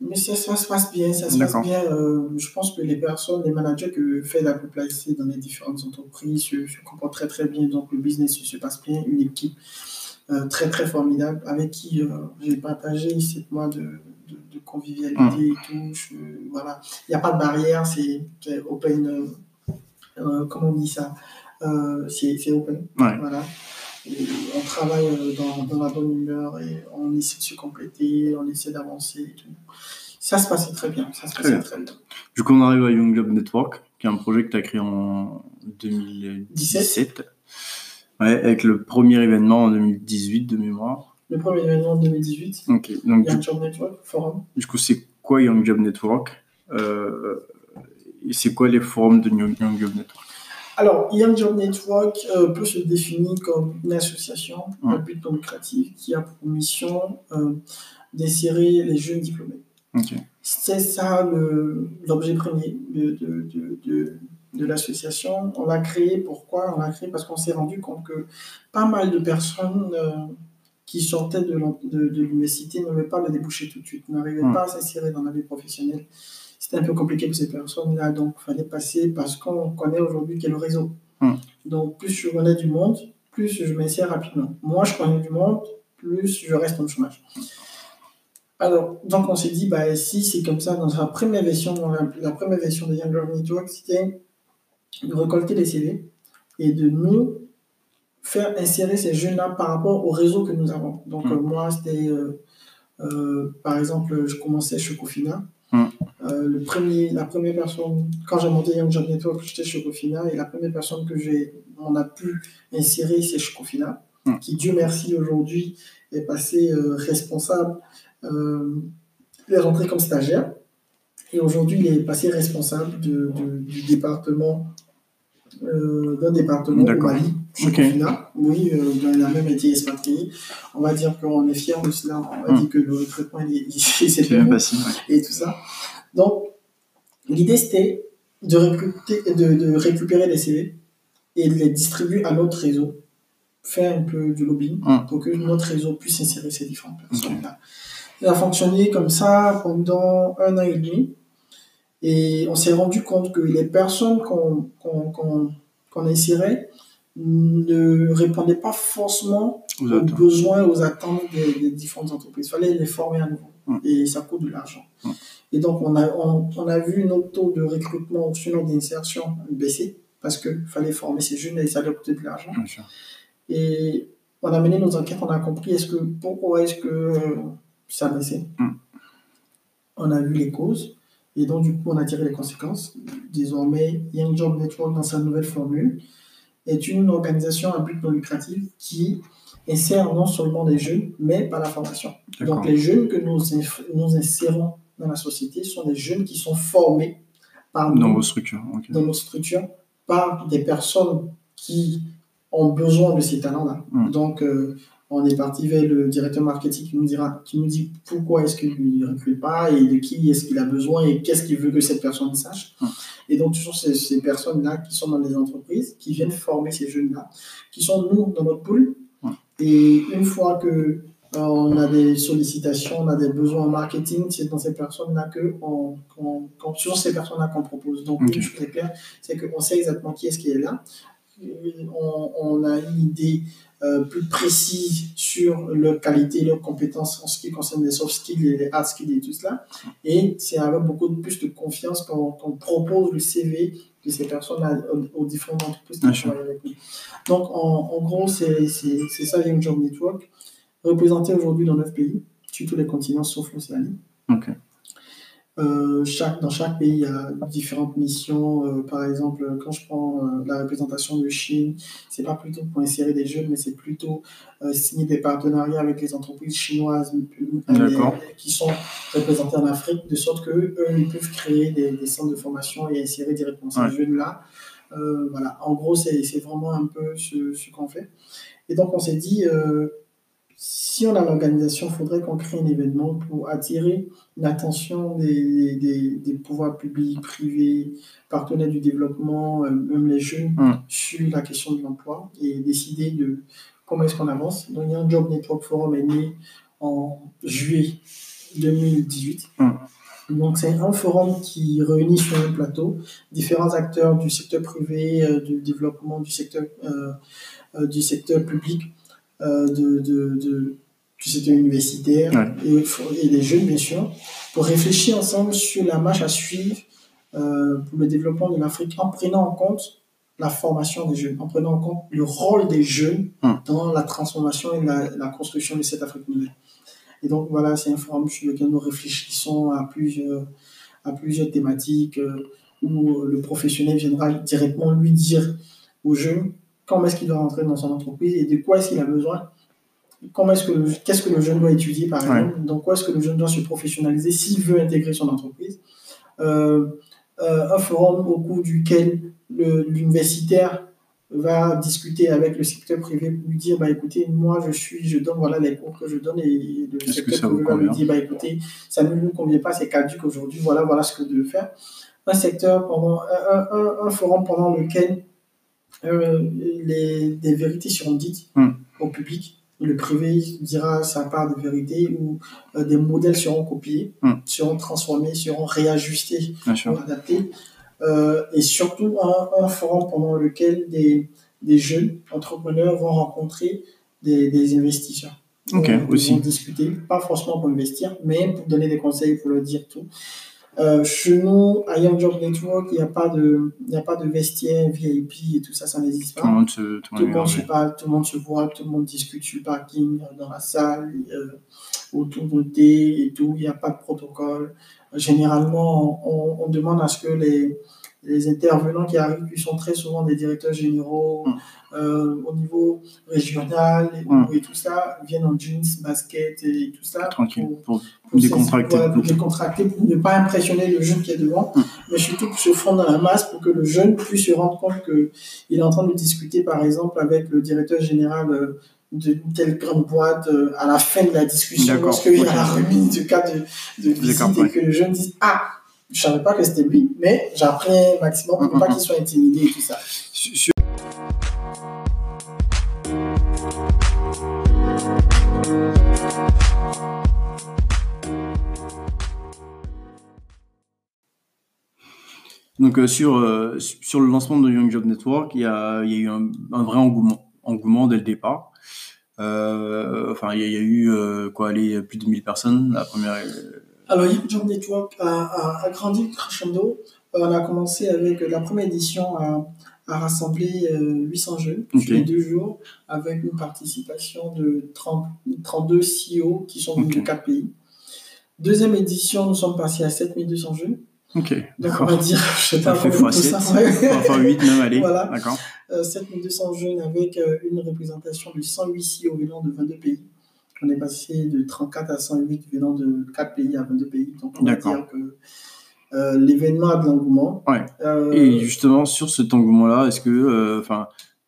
Mais ça, ça, se passe bien, ça se passe bien. Euh, je pense que les personnes, les managers que fait la placer dans les différentes entreprises se, se, comportent très très bien. Donc le business se passe bien. Une équipe très très formidable avec qui euh, j'ai partagé sept mois de, de, de convivialité mmh. et tout. voilà. Il n'y a pas de barrière, c'est open. comment on dit ça C'est open. Voilà. on travaille dans, dans, la bonne humeur et on essaie de se compléter, on essaie d'avancer et tout. Ça se passait très bien. Ça se passait très bien. Du coup, on arrive à Young Globe Network, qui est un projet que tu as créé en 2017. Ouais, avec le premier événement en 2018 de mémoire. Le premier événement en 2018. Ok. Donc, Young Job Network, forum. Du coup, c'est quoi Young Job Network? Euh, Et c'est quoi les forums de Young Job Network? Alors, Young Job Network euh, peut se définir comme une association à but non lucratif qui a pour mission euh, d'insérer les jeunes diplômés c'est ça l'objet premier de, de, de, de, l'association. On l'a créé, pourquoi On l'a créé? Parce qu'on s'est rendu compte que pas mal de personnes euh, qui sortaient de, l'université n'avaient pas de débouché tout de suite, n'arrivaient pas à s'insérer dans la vie professionnelle. C'était un peu compliqué pour ces personnes-là, donc il fallait passer parce qu'on connaît aujourd'hui quel réseau. Donc plus je connais du monde, plus je m'insère rapidement. Moi, je connais du monde, plus je reste en chômage. Alors, donc on s'est dit, bah, si c'est comme ça, dans la première version, dans la, première version de Young Network, c'était de récolter les CV et de nous faire insérer ces jeunes-là par rapport au réseau que nous avons. Donc, mm. euh, moi, c'était, euh, euh, par exemple, je commençais chez Cofina. Mm. le premier, la première personne, quand j'ai monté Young Job Network, j'étais chez Cofina et la première personne que j'ai, on a pu insérer, c'est chez Cofina, mm. qui, Dieu merci, aujourd'hui est passé responsable il est rentré comme stagiaire et aujourd'hui il est passé responsable de, du département euh, d'un département au Mali, Oui, euh, il a même été expatrié. On va dire qu'on est fier de cela. On va hmm. dire que le recrutement il, s'est fait et tout ça. Donc, l'idée c'était de, recruter, de, de, récupérer les CV et de les distribuer à notre réseau, faire un peu du lobbying hmm. pour que notre réseau puisse insérer ces différentes personnes-là. Il a fonctionné comme ça pendant un an et demi. Et on s'est rendu compte que les personnes qu'on qu qu insérait ne répondaient pas forcément aux, besoins, aux attentes des, différentes entreprises. Il fallait les former à nouveau. Hum. Et ça coûte de l'argent. Hum. Et donc, on a, on, on, a vu notre taux de recrutement sur notre insertion baisser parce qu'il fallait former ces jeunes et ça allait coûter de l'argent. Et on a mené nos enquêtes, on a compris est-ce que, pourquoi est-ce que ça baissé. Mm. On a vu les causes et donc du coup on a tiré les conséquences. Désormais, Young Job Network dans sa nouvelle formule est une organisation à but non lucratif qui insère non seulement des jeunes, mais par la formation. Donc les jeunes que nous, nous insérons dans la société sont des jeunes qui sont formés par dans vos structures, dans nos structures par des personnes qui ont besoin de ces talents-là. Mm. Donc, euh, on est parti vers le directeur marketing qui nous dira, qui nous dit pourquoi est-ce qu'il ne recrute pas et de qui est-ce qu'il a besoin et qu'est-ce qu'il veut que cette personne sache. Et donc, ce sont ces, ces personnes-là qui sont dans les entreprises, qui viennent former ces jeunes-là, qui sont nous dans notre pool. Et une fois que euh, on a des sollicitations, on a des besoins en marketing, c'est dans ces personnes-là que on, sur ces personnes-là qu'on propose. Donc, okay. une chose c'est qu'on sait exactement qui est-ce qui est là. On, on, a une idée euh, plus précises sur leur qualité, leurs compétences en ce qui concerne les soft skills et les hard skills et tout cela. Et c'est avec beaucoup plus de confiance qu'on propose le CV de ces personnes aux, différentes entreprises qui travaillent avec nous. Donc, en, en gros, c'est ça Young Job Network, représenté aujourd'hui dans 9 pays, sur tous les continents sauf l'Océanie. Euh, chaque, dans chaque pays, il y a différentes missions. Euh, par exemple, quand je prends euh, la représentation de Chine, c'est pas plutôt pour insérer des jeunes, mais c'est plutôt signer des partenariats avec les entreprises chinoises qui sont représentées en Afrique, de sorte que eux, ils peuvent créer des, des centres de formation et insérer directement ces jeunes-là. voilà, en gros, c'est vraiment un peu ce, ce qu'on fait. Et donc, on s'est dit, si on a l'organisation, il faudrait qu'on crée un événement pour attirer l'attention des, des, des, pouvoirs publics, privés, partenaires du développement, euh, même les jeunes, mm. sur la question de l'emploi et décider de comment est-ce qu'on avance. Donc, il y a un Job Network Forum est né en juillet 2018. Mm. Donc, c'est un forum qui réunit sur un plateau différents acteurs du secteur privé, euh, du développement du secteur, euh, du secteur public de, de, de, du secteur universitaire et, et, des jeunes, bien sûr, pour réfléchir ensemble sur la marche à suivre euh, pour le développement de l'Afrique en prenant en compte la formation des jeunes, en prenant en compte le rôle des jeunes hum. dans la transformation et la, la, construction de cette Afrique nouvelle. Et donc voilà, c'est un forum sur lequel nous réfléchissons à plusieurs, à plusieurs thématiques euh, où le professionnel viendra directement lui dire aux jeunes comment est-ce qu'il doit rentrer dans son entreprise et de quoi est-ce qu'il a besoin? Comment est-ce que qu'est-ce que le jeune doit étudier par exemple, dans quoi est-ce que le jeune doit se professionnaliser s'il veut intégrer son entreprise? Euh, euh, un forum au cours duquel l'universitaire va discuter avec le secteur privé pour lui dire bah écoutez moi je suis je donne voilà les cours que je donne et le secteur privé va lui dire bah écoutez ça ne nous convient pas c'est caduque aujourd'hui voilà voilà ce que vous devez faire un secteur pendant un, un, un forum pendant lequel euh, les, des vérités seront dites hmm. au public. Le privé dira sa part de vérité ou euh, des modèles seront copiés, hmm. seront transformés, seront réajustés, adaptés. Euh, et surtout un, un, forum pendant lequel des, des jeunes entrepreneurs vont rencontrer des, des investisseurs. Ok, aussi. Vont discuter, pas forcément pour investir, mais pour donner des conseils, pour leur dire tout. Euh, chez nous, à Young Job Network, il n'y a, pas de, a pas de vestiaire VIP et tout ça, ça n'existe pas. Tout le monde se, tout tout monde se parle, tout le monde se voit, tout le monde discute sur le parking, euh, dans la salle, euh, autour de thé et tout. Il n'y a pas de protocole. Généralement, on, on, demande à ce que les, les intervenants qui arrivent, qui sont très souvent des directeurs généraux mm. euh, au niveau régional et, mm. et, tout ça, viennent en jeans, basket et tout ça. Tranquille, pour, pour, décontracter. pour décontracter, pour ne pas impressionner le jeune qui est devant, mm. mais surtout pour se fondre dans la masse, pour que le jeune puisse se rendre compte qu'il est en train de discuter, par exemple, avec le directeur général euh, de telle grande boîte euh, à la fin de la discussion, lorsqu'il y a la remise du cas de, de visite et que le jeune dise Ah, je savais pas que c'était lui, mais j'apprends maximum pour ne pas qu'il soit intimidé et tout ça. Donc euh, sur, euh, sur le lancement de Young Job Network, il y a, il y a eu un, un, vrai engouement, engouement dès le départ. Euh, enfin, il y a, il y a eu quoi, aller plus de 1000 personnes la première alors, Young Job Network a, a, grandi crescendo. Euh, on a commencé avec la première édition à, à rassembler 800 euh, jeunes sur les deux jours avec une participation de 30, 32 CEO qui sont venus de 4 pays. Deuxième édition, nous sommes passés à 7200 jeunes. Ok. Donc on va dire, je sais pas fait fois 7, ça. enfin 8 même, allez. Voilà. D'accord. Euh, 7200 jeunes avec euh, une représentation de 108 CEO venant de 22 pays. On est passé de 34 à 108 venant de 4 pays à 22 pays. Donc, on va dire que euh, l'événement a de l'engouement. Ouais. Euh, Et justement, sur cet engouement-là, est-ce que, euh,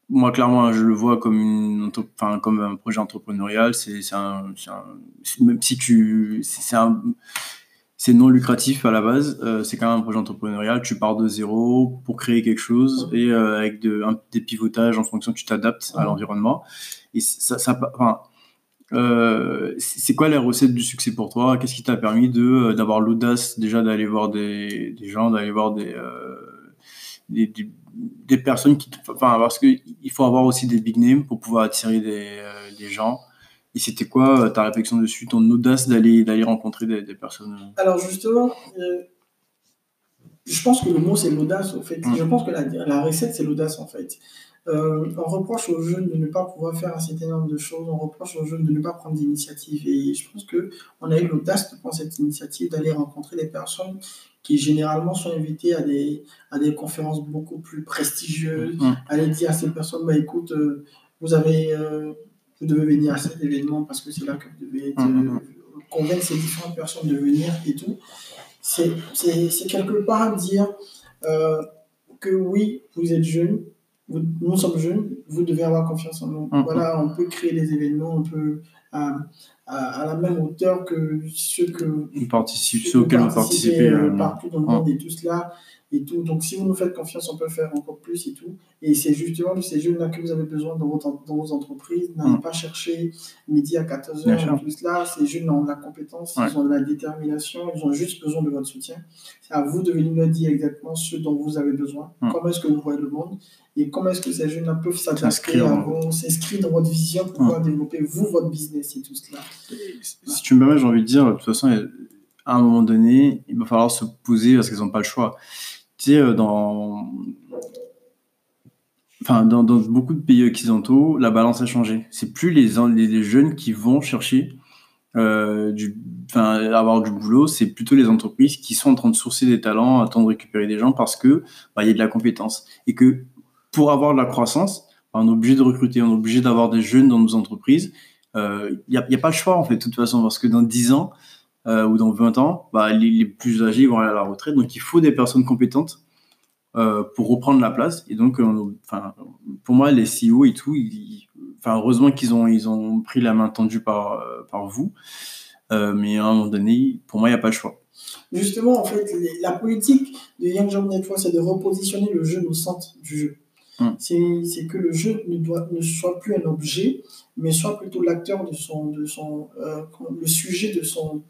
moi, clairement, je le vois comme, une, comme un projet entrepreneurial. C'est un, un, même si tu, c'est un, c'est non lucratif à la base. C'est quand même un projet entrepreneurial. Tu pars de zéro pour créer quelque chose et avec de, un, des pivotages en fonction, tu t'adaptes à l'environnement. Et ça, ça, enfin, euh, c'est quoi la recette du succès pour toi? Qu'est-ce qui t'a permis de euh, d'avoir l'audace déjà d'aller voir des, des gens, d'aller voir des, euh, des, des, des personnes qui, enfin, parce que il faut avoir aussi des big names pour pouvoir attirer des, des gens. Et c'était quoi ta réflexion dessus, ton audace d'aller d'aller rencontrer des, des personnes? Alors justement, euh, je pense que le mot c'est l'audace en fait. Mm. Je pense que la, la recette c'est l'audace en fait. Euh, on reproche aux jeunes de ne pas pouvoir faire un certain nombre de choses, on reproche aux jeunes de ne pas prendre d'initiative. Et je pense que on a eu l'audace de prendre cette initiative d'aller rencontrer des personnes qui généralement sont invitées à des, à des conférences beaucoup plus prestigieuses, Mm. aller dire à ces personnes, bah, écoute, euh, vous avez, euh, vous devez venir à cet événement parce que c'est là que vous devez être, Mm, mm, convaincre ces différentes personnes de venir et tout. C'est quelque part dire que oui, vous êtes jeune, vous- nous sommes jeunes, vous devez avoir confiance en nous. Mm. Voilà, on peut créer des événements, on peut à, à- à la même hauteur que ceux que Vous participez, ceux ceux vous participez. euh, euh, partout dans le ouais. monde et tout cela et tout. Donc si vous nous faites confiance, on peut faire encore plus et tout. Et c'est justement de ces jeunes-là que vous avez besoin dans, votre, dans vos entreprises. N'allez Mm. pas chercher midi à 14h Bien et tout cela. Ces jeunes ont de la compétence, Ouais. ils ont de la détermination, ils ont juste besoin de votre soutien. C'est à vous de venir leur dire exactement ce dont vous avez besoin, Mm. comment est-ce que vous voyez le monde et comment est-ce que ces jeunes-là peuvent s'adapter S'inscrire à dans- vous, s'inscrire dans votre vision pour pouvoir développer vous, votre business et tout cela. Si tu me permets, j'ai envie de dire, de toute façon, à un moment donné, il va falloir se poser parce qu'ils n'ont pas le choix. Tu sais, euh, dans, enfin, dans, beaucoup de pays occidentaux, la balance a changé. C'est plus les, jeunes qui vont chercher euh, enfin, avoir du boulot, c'est plutôt les entreprises qui sont en train de sourcer des talents, attendre de récupérer des gens parce que bah, il y a de la compétence et que pour avoir de la croissance, bah, on est obligé de recruter, on est obligé d'avoir des jeunes dans nos entreprises. Il euh, n'y a, a, pas le choix en fait, de toute façon, parce que dans 10 ans euh, ou dans 20 ans, bah, les, plus âgés vont aller à la retraite, donc il faut des personnes compétentes euh, pour reprendre la place. Et donc, enfin, pour moi, les CEO et tout, enfin, heureusement qu'ils ont, ils ont pris la main tendue par, par vous, euh, mais à un moment donné, pour moi, il n'y a pas le choix. Justement, en fait, la politique de Young Job Network, c'est de repositionner le jeune au centre du jeu. Hum. C'est que le jeu ne, doit, ne soit plus un objet, mais soit plutôt l'acteur de son, de son euh, le sujet de son,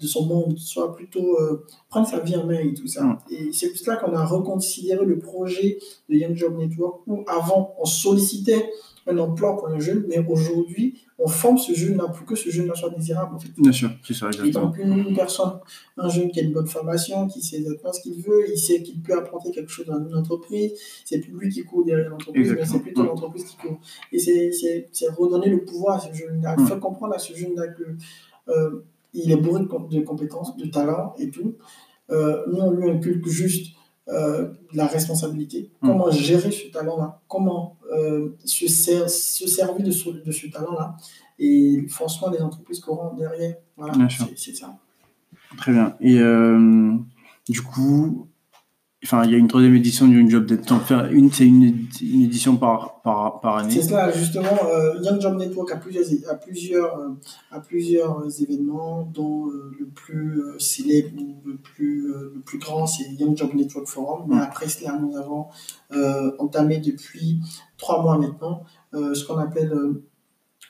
de son monde, soit plutôt euh, prendre sa vie en main et tout ça. Hum. Et c'est pour cela qu'on a reconsidéré le projet de Young Job Network où avant on sollicitait un emploi pour un jeune, mais aujourd'hui on forme ce jeune-là pour que ce jeune-là soit désirable. En fait. Bien sûr, c'est ça, Et donc une, personne, un jeune qui a une bonne formation, qui sait exactement ce qu'il veut, il sait qu'il peut apporter quelque chose dans une entreprise, c'est plus lui qui court derrière l'entreprise, mais c'est plutôt l'entreprise qui court. Et c'est redonner le pouvoir à ce jeune-là, Mm. faire comprendre à ce jeune-là que euh, il est bourré de, compétences, de talents et tout. Euh, nous, on lui inculque juste euh, la responsabilité, Mm. comment gérer ce talent-là, comment euh, se, ser se, servir de ce, de ce talent-là, et forcément les entreprises courant derrière. Voilà, c'est ça. Très bien. Et euh, du coup, enfin, il y a une troisième édition d'une job d'être une, c'est une, une, édition par, par, par année. C'est cela, justement. Euh, Young Job Network a plusieurs, a plusieurs, euh, a plusieurs événements, dont euh, le plus célèbre ou le plus, euh, le plus grand, c'est Young Job Network Forum. Mais après cela, nous avons euh, entamé depuis trois mois maintenant euh, ce qu'on appelle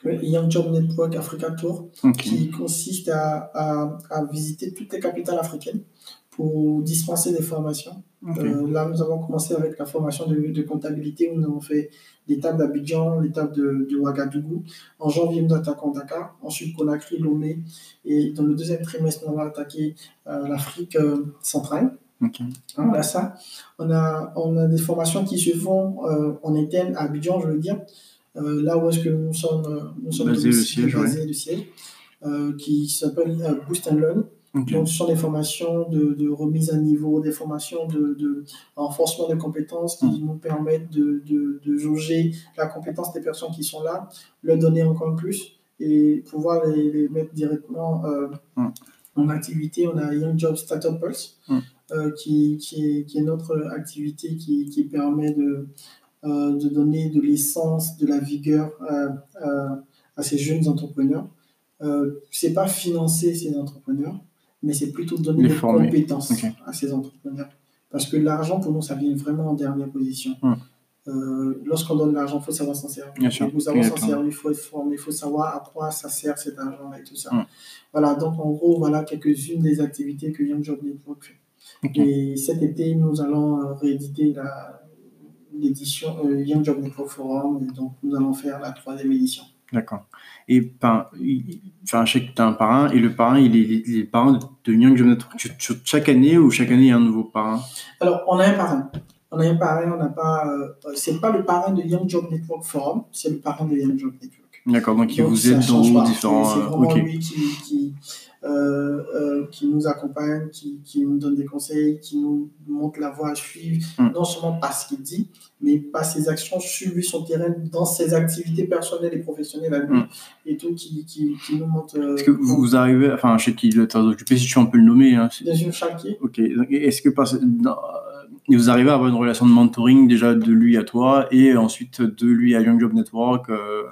le Young Job Network Africa Tour, okay. qui consiste à, à, à, visiter toutes les capitales africaines pour dispenser des formations. Okay. Euh, là, nous avons commencé avec la formation de, de comptabilité où nous avons fait l'étape d'Abidjan, l'étape de, de, Ouagadougou. En janvier, nous attaquons Dakar, ensuite Conakry, Lomé, et dans le deuxième trimestre, nous allons attaquer euh, l'Afrique euh, centrale. Okay. On a ça. On a, on a des formations qui se font en interne à Abidjan, je veux dire. Là où est-ce que nous sommes, nous sommes basé le siège, basé, le siège qui s'appelle Boost and Learn. Okay. Donc, ce sont des formations de, de, remise à niveau, des formations de, de renforcement de compétences qui mmh. nous permettent de, de, de, jauger la compétence des personnes qui sont là, leur donner encore plus et pouvoir les, les mettre directement euh, mmh. en activité. On a Young Job Startup Pulse, mmh. euh, qui, qui, est, qui est notre activité qui, qui permet de, euh, de donner de l'essence, de la vigueur à, à ces jeunes entrepreneurs. C'est pas financer ces entrepreneurs, mais c'est plutôt donner des compétences à ces entrepreneurs. Parce que l'argent, pour nous, ça vient vraiment en dernière position. Euh, Lorsqu'on donne l'argent, il faut savoir s'en servir. Bien sûr. Pour savoir s'en servir, il faut être formé, il faut savoir à quoi ça sert cet argent-là et tout ça. Voilà, donc en gros, voilà quelques-unes des activités que Young Job Network fait. Et cet été, nous allons euh, rééditer l'édition euh, Young Job Network Forum. Et donc, nous allons faire la troisième édition. D'accord. Et par, enfin, je sais que tu as un parrain, et le parrain, il est, il est parrain de Young Job Network chaque année ou chaque année il y a un nouveau parrain? Alors, on a un parrain. On a un parrain, on n'a pas. Euh, c'est pas le parrain de Young Job Network Forum, c'est le parrain de Young Job Network. D'accord, donc il vous aide dans différents. C'est euh, vraiment lui qui, qui, qui nous accompagne, qui, qui nous donne des conseils, qui nous montre la voie à suivre, Mm. non seulement par ce qu'il dit, mais par ses actions suivies son terrain dans ses activités personnelles et professionnelles à lui, Mm. et tout qui, qui, qui nous montre. euh, Est-ce que vous, vous arrivez, enfin, je sais qu'il doit être occupé, si tu peux le nommer. Hein, Chaltier. ok. Est-ce que dans- euh, vous arrivez à avoir une relation de mentoring déjà de lui à toi et ensuite de lui à Young Job Network euh,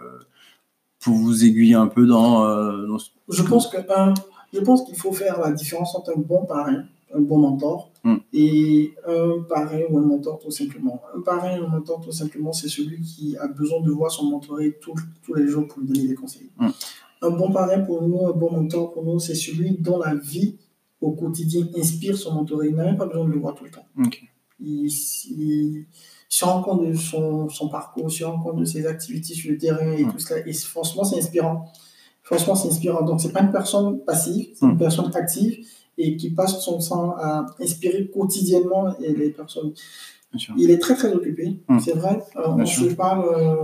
pour vous aiguiller un peu dans, euh, dans ce- Je pense que un, je pense qu'il faut faire la différence entre un bon parrain, un bon mentor, Mm. et un parrain ou un mentor tout simplement. Un parrain ou un mentor tout simplement, c'est celui qui a besoin de voir son mentoré tous tous les jours pour lui donner des conseils. Mm. Un bon parrain pour nous, un bon mentor pour nous, c'est celui dont la vie au quotidien inspire son mentoré. Il n'a même pas besoin de le voir tout le temps. Il, il se rend compte de son, son parcours, se rend compte de ses activités sur le terrain et Mm. tout cela. Et franchement, c'est inspirant. Franchement, c'est inspirant. Donc, c'est pas une personne passive, c'est une Mm. personne active et qui passe son temps à inspirer quotidiennement les personnes. Il est très, très occupé, Mm. c'est vrai. Euh, on sûr. se parle euh,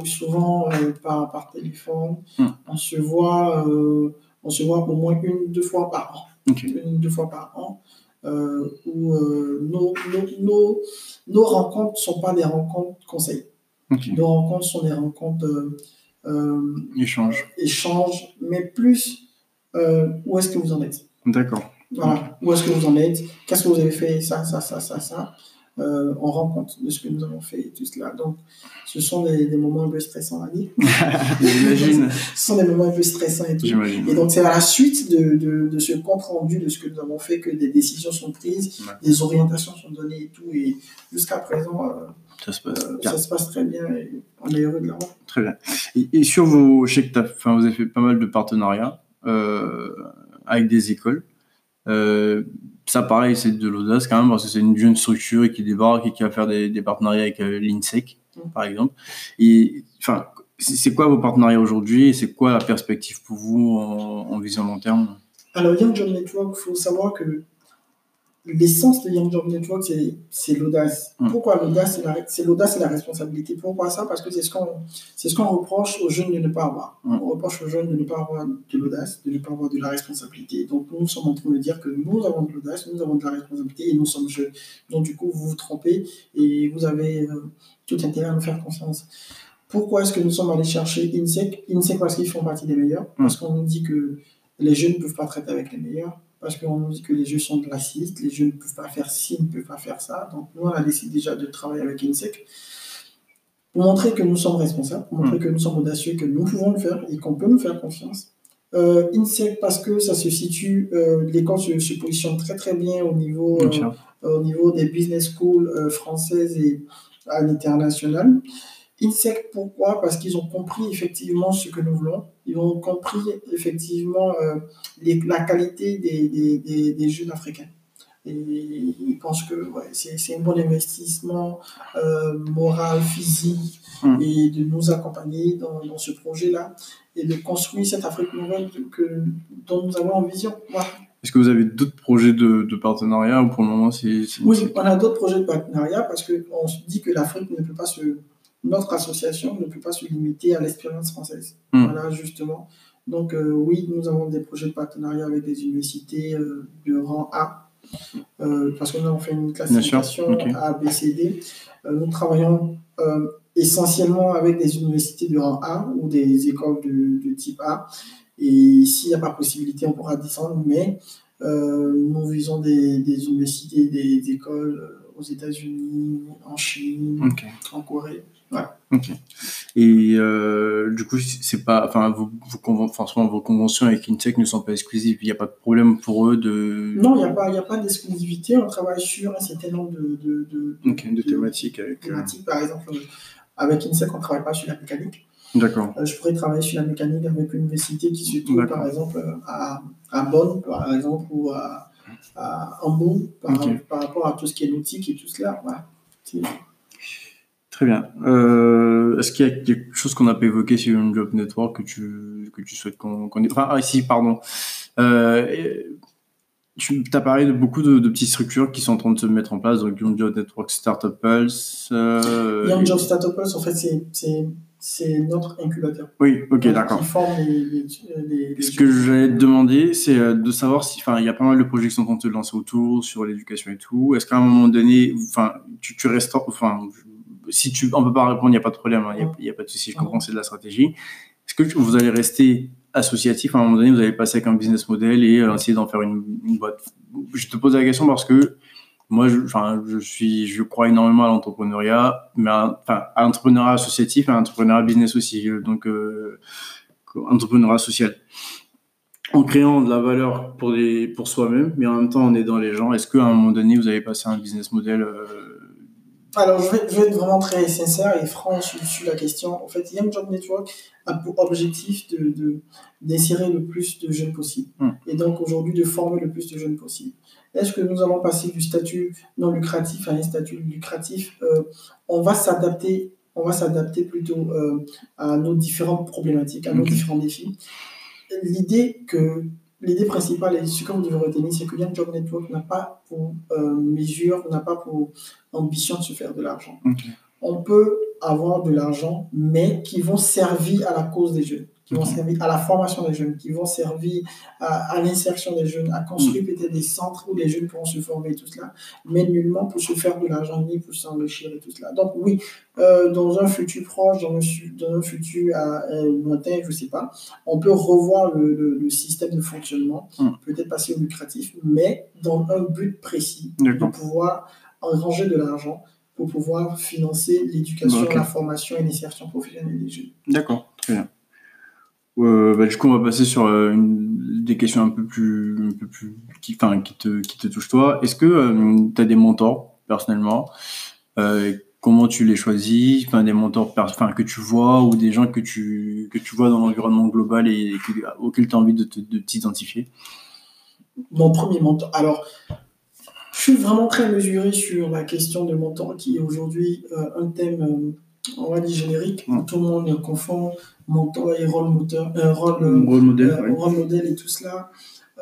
euh, souvent euh, par, par téléphone. Mm. On se voit, on se voit au moins une, deux fois par an une deux fois par an, où nos, nos, nos, nos rencontres ne sont pas des rencontres conseils. Nos rencontres sont des rencontres euh, Échange. échanges, mais plus euh, où est-ce que vous en êtes? D'accord. voilà. Où est-ce que vous en êtes? Qu'est-ce que vous avez fait? Ça, ça, ça, ça, ça. Euh, on rend compte de ce que nous avons fait et tout cela. Donc, ce sont des, des moments un peu stressants à dire. J'imagine. Ce sont des moments un peu stressants et tout. J'imagine. Et donc, c'est à la suite de, de, de ce compte rendu de ce que nous avons fait que des décisions sont prises, Ouais. des orientations sont données et tout. Et jusqu'à présent, euh, Ça se passe euh, ça se passe très bien et on est heureux de l'avoir. Très bien. Et, et sur vos, je sais que vous avez fait pas mal de partenariats avec des écoles. Euh, ça, pareil, c'est de l'audace quand même, parce que c'est une jeune structure et qui débarque et qui va faire des, des partenariats avec euh, l'INSEC, Mm. par exemple. Et enfin, c'est c'est quoi vos partenariats aujourd'hui et c'est quoi la perspective pour vous en, en vision long terme? Alors, Young Job Network, il faut savoir que l'essence de Young Job Network, c'est- c'est l'audace. Mm. Pourquoi l'audace C'est la- C'est l'audace et la responsabilité? Pourquoi ça? Parce que c'est ce qu'on ce qu'on reproche aux jeunes de ne pas avoir. Mm. On reproche aux jeunes de ne pas avoir de l'audace, de ne pas avoir de la responsabilité. Donc, nous sommes en train de dire que nous avons de l'audace, nous avons de la responsabilité et nous sommes jeunes. Donc, du coup, vous vous trompez et vous avez euh, tout intérêt à nous faire confiance. Pourquoi est-ce que nous sommes allés chercher INSEC? INSEC parce qu'ils font partie des meilleurs, parce qu'on nous dit que les jeunes ne peuvent pas traiter avec les meilleurs, parce qu'on nous dit que les jeux sont racistes, les jeunes ne peuvent pas faire ci, ne peuvent pas faire ça. Donc nous, on a décidé déjà de travailler avec INSEC pour montrer que nous sommes responsables, pour montrer que nous sommes audacieux, que nous pouvons le faire et qu'on peut nous faire confiance. Euh, INSEC parce que ça se situe, euh, l'école se, se positionne très très bien au niveau, euh, au niveau des business schools euh, françaises et à l'international. INSEC, pourquoi? Parce qu'ils ont compris effectivement ce que nous voulons. Ils ont compris effectivement euh, les- la qualité des, des, des, des jeunes africains. Et ils pensent que ouais, c'est c'est un bon investissement euh, moral, physique, Mm. et de nous accompagner dans, dans ce projet-là et de construire cette Afrique nouvelle que, dont nous avons en vision. Voilà. Est-ce que vous avez d'autres projets de, de partenariat ou pour le moment c'est Oui, on a d'autres projets de partenariat parce qu'on se dit que l'Afrique ne peut pas se. Notre association ne peut pas se limiter à l'expérience française. Mm. Voilà, justement. Donc, euh, oui, nous avons des projets de partenariat avec des universités euh, de rang A euh, parce que nous avons fait une classification. A, B, C, D. Nous travaillons essentiellement avec des universités de rang A ou des écoles de, de type A. Et s'il n'y a pas possibilité, on pourra descendre, mais nous visons des, des universités, des, des écoles aux États-Unis, en Chine, en Corée. Ok. Et euh, du coup, c'est pas, enfin, vos, forcément, vos conventions avec Intech ne sont pas exclusives. Il n'y a pas de problème pour eux de, Non, il n'y a pas, il y a pas d'exclusivité. On travaille sur un certain nombre de, de, de, de- Ok, de thématiques avec. euh, thématiques. Par exemple, avec INSEC, on ne travaille pas sur la mécanique. D'accord. Euh, je pourrais travailler sur la mécanique avec une université qui se trouve, par exemple, à, à Bonn, par exemple, ou à, à Hambourg, par rapport à tout ce qui est nautique et tout cela. Voilà. Très bien. Euh, Est-ce qu'il y a quelque chose qu'on n'a pas évoqué sur une job network que tu, que tu souhaites qu'on qu Enfin, ah, si, pardon. Euh, tu as parlé de beaucoup de, de, petites structures qui sont en train de se mettre en place, donc Young Job Network, Startup Pulse. Euh, Young Job Startup Pulse, en fait, c'est c'est notre incubateur. Oui, ok, d'accord. Qui forme les, les, les, Ce que j'allais te demander, c'est euh, de savoir si, enfin, il y a pas mal de projets qui sont en train de se lancer autour sur l'éducation et tout. Est-ce qu'à un moment donné, enfin, tu, tu restes, enfin, si tu, on peut pas répondre, il n'y a pas de problème, il hein, n'y a, a, pas de souci, je comprends, c'est de la stratégie. Est-ce que vous allez rester associatif à un moment donné, vous allez passer avec un business model et euh, essayer d'en faire une, une, boîte? Je te pose la question parce que moi, je, suis, je crois énormément à l'entrepreneuriat, mais à, enfin, à l'entrepreneuriat associatif et à l'entrepreneuriat business aussi, donc euh, entrepreneuriat social. En créant de la valeur pour, soi-même, mais en même temps, on est dans les gens. Est-ce qu'à un moment donné, vous avez passé un business model euh, alors, je vais, je vais, être vraiment très sincère et franc sur, sur, la question. En fait, Young Job Network a pour objectif d'insérer de, de, le plus de jeunes possible. Hmm. Et donc, aujourd'hui, de former le plus de jeunes possible. Est-ce que nous allons passer du statut non lucratif à un statut lucratif? Euh, On va s'adapter on va s'adapter plutôt euh, à nos différentes problématiques, à nos okay. différents défis. L'idée que l'idée principale et ce que vous devez retenir, c'est que Young Job Network n'a pas pour euh, mesure, n'a pas pour ambition de se faire de l'argent. Okay. On peut avoir de l'argent, mais qui vont servir à la cause des jeunes, qui vont servir à la formation des jeunes, qui vont servir à, à l'insertion des jeunes, à construire peut-être des centres où les jeunes pourront se former et tout cela, mais nullement pour se faire de l'argent ni pour s'enrichir et tout cela. Donc oui, euh, dans un futur proche, dans un, dans un futur euh, lointain, je sais pas, on peut revoir le, le, le système de fonctionnement, Mm. peut-être passer au lucratif, mais dans un but précis, de pouvoir engranger de l'argent pour pouvoir financer l'éducation, Ok. la formation et l'insertion professionnelle des jeunes. D'accord. Euh, bah, du coup, on va passer sur euh, des questions un peu plus, qui, te, qui touchent toi. Est-ce que tu as des mentors personnellement? Euh, Comment tu les choisis? Des mentors que tu vois ou des gens que tu, que tu vois dans l'environnement global et que, auxquels tu as envie de, te, de t'identifier? Mon premier mentor. Alors, je suis vraiment très mesuré sur la question de mentor qui est aujourd'hui euh, un thème, euh, on va dire générique, Mm. tout le monde confond mentor et rôle, moteur, euh, rôle, Rôle modèle, euh, rôle modèle et tout cela.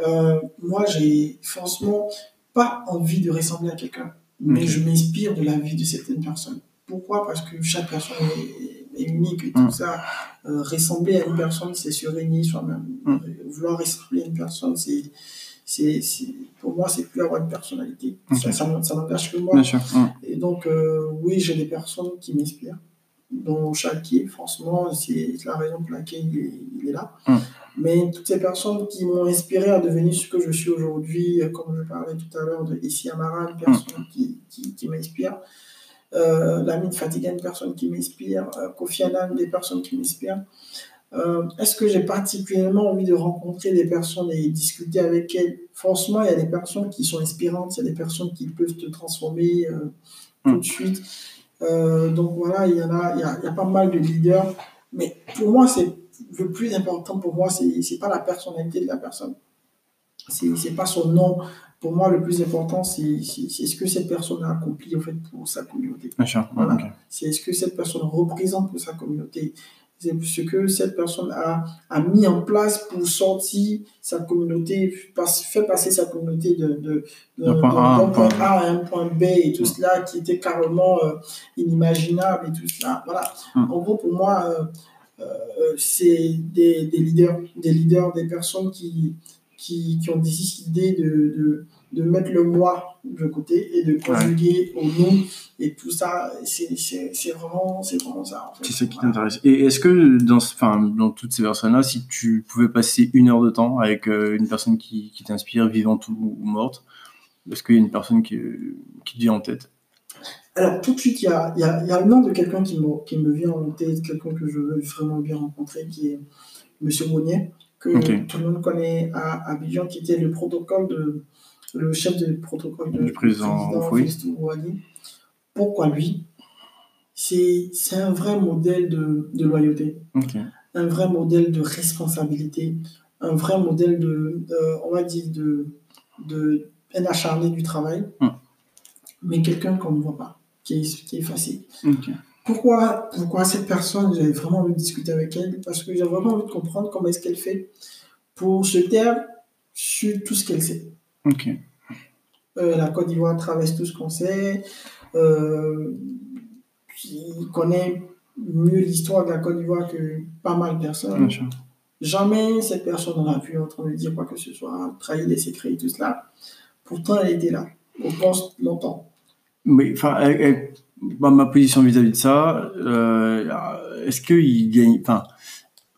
Euh, moi, j'ai franchement pas envie de ressembler à quelqu'un, mais je m'inspire de la vie de certaines personnes. Pourquoi? Parce que chaque personne est, est unique et tout Mm. ça. Euh, ressembler à une personne, c'est se régner soi-même. Mm. Euh, Vouloir ressembler à une personne, c'est, c'est, pour moi, c'est plus avoir une personnalité. Ça, ça, ça n'engage que moi. Bien sûr. Mm. Et donc, euh, oui, j'ai des personnes qui m'inspirent, dont Chaltier, franchement, c'est la raison pour laquelle il est, il est là. Mm. Mais toutes ces personnes qui m'ont inspiré à devenir ce que je suis aujourd'hui, comme je parlais tout à l'heure de Issi Amara, une personne qui, qui, qui m'inspire. Euh, Lamine Fatiga, une personne qui m'inspire. Euh, Kofi Annan, des personnes qui m'inspirent. Euh, Est-ce que j'ai particulièrement envie de rencontrer des personnes et discuter avec elles? Franchement, il y a des personnes qui sont inspirantes, il y a des personnes qui peuvent te transformer euh, tout de suite. Euh, donc voilà, il y en a, il y a, il y a pas mal de leaders. Mais pour moi, c'est le plus important pour moi, c'est c'est pas la personnalité de la personne. C'est c'est pas son nom. Pour moi, le plus important, c'est c'est- ce que cette personne a accompli en fait pour sa communauté. Voilà. Ok. C'est ce que cette personne représente pour sa communauté. C'est ce que cette personne a, a mis en place pour sortir sa communauté, passe- faire passer sa communauté de, de, point A à un point. A à un point B et tout cela qui était carrément euh, inimaginable et tout cela. Voilà. Mm. En gros, pour moi, euh, euh, c'est des, des leaders, des leaders, des personnes qui, qui, qui ont décidé de, de, de mettre le moi de côté et de conjuguer au nous et tout ça. C'est c'est- c'est vraiment, c'est vraiment ça. En fait. C'est ça qui t'intéresse. Et est-ce que dans, enfin, dans toutes ces personnes-là, si tu pouvais passer une heure de temps avec euh, une personne qui, qui t'inspire, vivante ou, ou morte, est-ce qu'il y a une personne qui, qui te vient en tête? Alors, tout de suite, il y a, il y a, il y a le nom de quelqu'un qui me, qui me vient en tête, quelqu'un que je veux vraiment bien rencontrer, qui est M. Monnier, que tout le monde connaît à Abidjan, qui était le protocole de, le chef de protocole de, Du président Houphouët. Fiston Ouali. Pourquoi lui? C'est un vrai modèle de, de loyauté, un vrai modèle de responsabilité, un vrai modèle de, de- on va dire, de, de un acharné du travail, Hmm. mais quelqu'un qu'on ne voit pas, qui est, qui est. Ok. pourquoi, pourquoi cette personne, j'avais vraiment envie de discuter avec elle, parce que j'avais vraiment envie de comprendre comment est-ce qu'elle fait pour se taire sur tout ce qu'elle sait. Ok. Euh, la Côte d'Ivoire traverse tout ce qu'on sait. Euh, il connaît mieux l'histoire de la Côte d'Ivoire que pas mal de personnes. Jamais cette personne n'en a pu en train de dire quoi que ce soit, trahir des secrets et tout cela. Pourtant, elle était là, au poste longtemps. Oui, enfin, ma position vis-à-vis de ça, euh, est-ce qu'il gagne, enfin,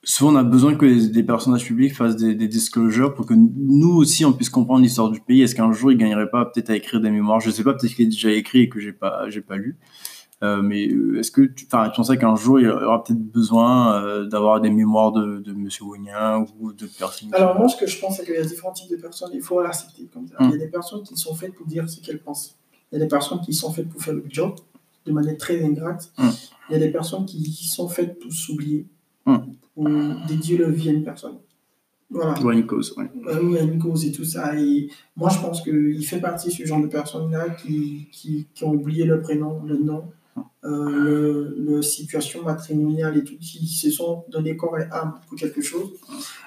souvent on a besoin que les- des personnages publics fassent des, des disclosures pour que nous aussi on puisse comprendre l'histoire du pays. Est-ce qu'un jour il gagnerait pas peut-être à écrire des mémoires? Je sais pas, peut-être qu'il est déjà écrit et que j'ai pas, j'ai pas lu. Euh, mais euh, est-ce que, tu, tu penses qu'un jour il y aura peut-être besoin euh, d'avoir des mémoires de, de Monsieur ou d'autres personnes Alors, moi, ce que je pense, c'est qu'il y a différents types de personnes, il faut l'accepter comme ça. Mm. Il y a des personnes qui sont faites pour dire ce qu'elles pensent. Il y a des personnes qui sont faites pour faire le job de manière très ingrate. Mm. Il y a des personnes qui sont faites pour s'oublier, Pour dédier leur vie à une personne. Voilà. Ouais, une cause, ouais. Y a une cause et tout ça. Et moi, je pense qu'il fait partie de ce genre de personnes-là qui, qui, qui ont oublié le prénom, le nom, euh, le, le situation matrimoniale et tout, qui se sont donné corps et âme pour quelque chose.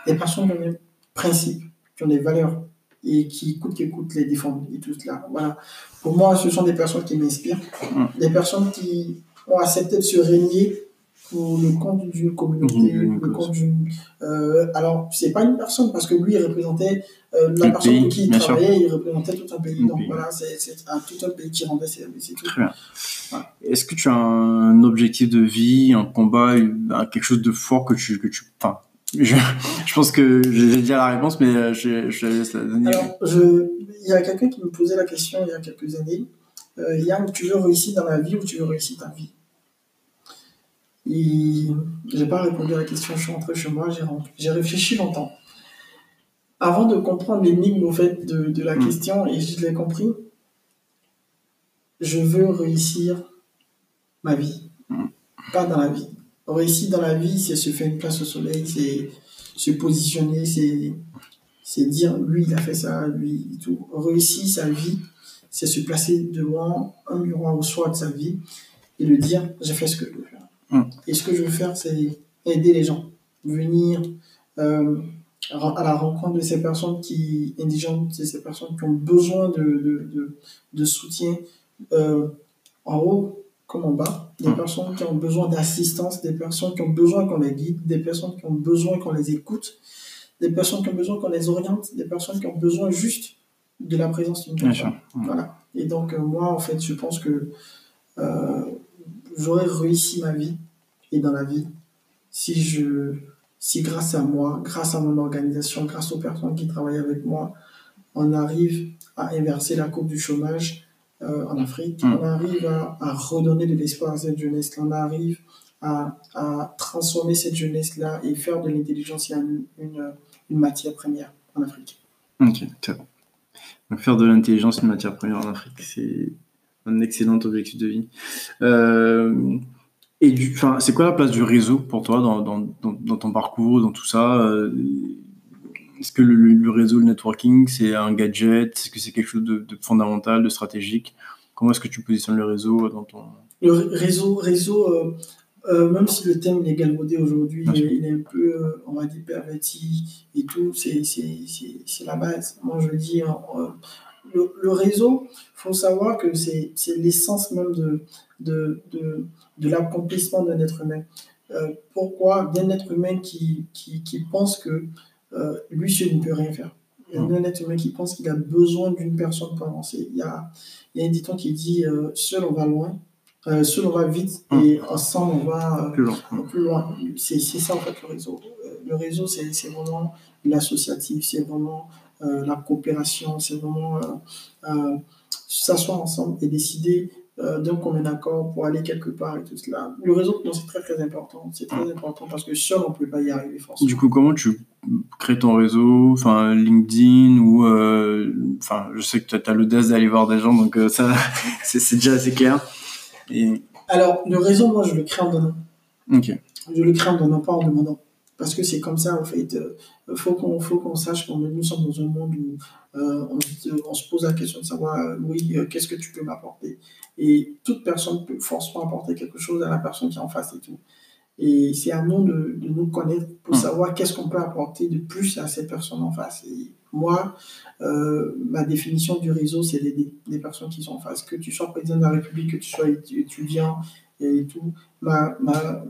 Des personnes qui ont des principes, qui ont des valeurs et qui, coûte que coûte, les défendent et tout cela. Voilà. Pour moi, ce sont des personnes qui m'inspirent. Des personnes qui ont accepté de se régner pour le compte d'une communauté, D'une le compte d'une. euh, alors, c'est pas une personne parce que lui, il représentait euh, la Le personne pays, qui sûr. travaillait, il représentait tout un pays. Le Donc pays. voilà, c'est un- tout un pays qui rendait tout. Très bien. Est-ce que tu as un objectif de vie, un combat, quelque chose de fort que tu, que tu, enfin, je, je pense que j'ai déjà la réponse, mais euh, je, je laisse la donner. Alors, je, il y a quelqu'un qui me posait la question il y a quelques années. Euh, Yann, tu veux réussir dans la vie ou tu veux réussir ta vie? Et j'ai pas répondu à la question. Je suis rentré chez moi, j'ai réfléchi longtemps. Avant de comprendre l'énigme au fait de, de la Mm. question, et je l'ai compris, je veux réussir ma vie, Mm. pas dans la vie. Réussir dans la vie, c'est se faire une place au soleil, c'est se positionner, c'est c'est dire lui il a fait ça, lui et tout. Réussir sa vie, c'est se placer devant un miroir au soir de sa vie et le dire j'ai fait ce que je veux faire. Mm. Et ce que je veux faire, c'est aider les gens, venir euh, à la rencontre de ces personnes qui indigentes, de ces personnes qui ont besoin de, de, de, de soutien euh, en haut comme en bas, des Mm. personnes qui ont besoin d'assistance, des personnes qui ont besoin qu'on les guide, des personnes qui ont besoin qu'on les écoute, des personnes qui ont besoin qu'on les oriente, des personnes qui ont besoin juste de la présence d'une personne. sûr. Voilà. Et donc, euh, moi, en fait, je pense que euh, j'aurais réussi ma vie et dans la vie si je si grâce à moi, grâce à mon organisation, grâce aux personnes qui travaillent avec moi, on arrive à inverser la courbe du chômage euh, en Afrique, Mm. on arrive à, à redonner de l'espoir à cette jeunesse, on arrive à, à transformer cette jeunesse-là et faire de l'intelligence une, une, une matière première en Afrique. Ok, très bien. Donc, faire de l'intelligence une matière première en Afrique, c'est un excellent objectif de vie. Euh, et du, enfin, c'est quoi la place du réseau pour toi dans, dans, dans, dans ton parcours, dans tout ça euh, Est-ce que le, le- le réseau, le networking, c'est un gadget Est-ce que c'est quelque chose de, de fondamental, de stratégique? Comment est-ce que tu positionnes le réseau dans ton... Le ré- réseau, réseau euh, euh, même si le thème est galvaudé aujourd'hui, il, est- il est un peu, euh, on va dire, perverti et tout, c'est la base. Moi, je dis, hein, euh, le, le réseau, il faut savoir que c'est l'essence même de, de, de, de l'accomplissement d'un être humain. Euh, pourquoi D'un être humain qui, qui, qui pense que euh, lui seul ne peut rien faire? Un être humain qui pense qu'il a besoin d'une personne pour avancer. Il y a, il y a un dicton qui dit euh, seul on va loin, euh, seul on va vite et ensemble on va euh, Plus plus loin. C'est ça en fait le réseau. Le réseau, c'est vraiment l'associatif, c'est vraiment la coopération, c'est vraiment euh, euh, s'asseoir ensemble et décider euh, d'un commun accord pour aller quelque part et tout cela. Le réseau, c'est très très important. C'est très important parce que seul, on ne peut pas y arriver forcément. Du coup, comment tu crées ton réseau, enfin LinkedIn ou, euh, enfin, je sais que tu as, l'audace d'aller voir des gens, donc euh, ça, c'est c'est déjà assez clair. Et Alors, le réseau, moi, je le crée en donnant. ok, Je le crée en donnant, pas en demandant. Parce que c'est comme ça, en fait. Il faut qu'on faut qu'on sache qu'on nous sommes dans un monde où on, on, se pose la question de savoir, oui, qu'est-ce que tu peux m'apporter? Et toute personne peut forcément apporter quelque chose à la personne qui est en face et tout. Et c'est à nous de, de, nous connaître pour mmh. savoir qu'est-ce qu'on peut apporter de plus à cette personne en face. Et moi, euh, ma définition du réseau, c'est d'aider les personnes qui sont en face. Que tu sois président de la République, que tu sois étudiant et tout. Ma, ma,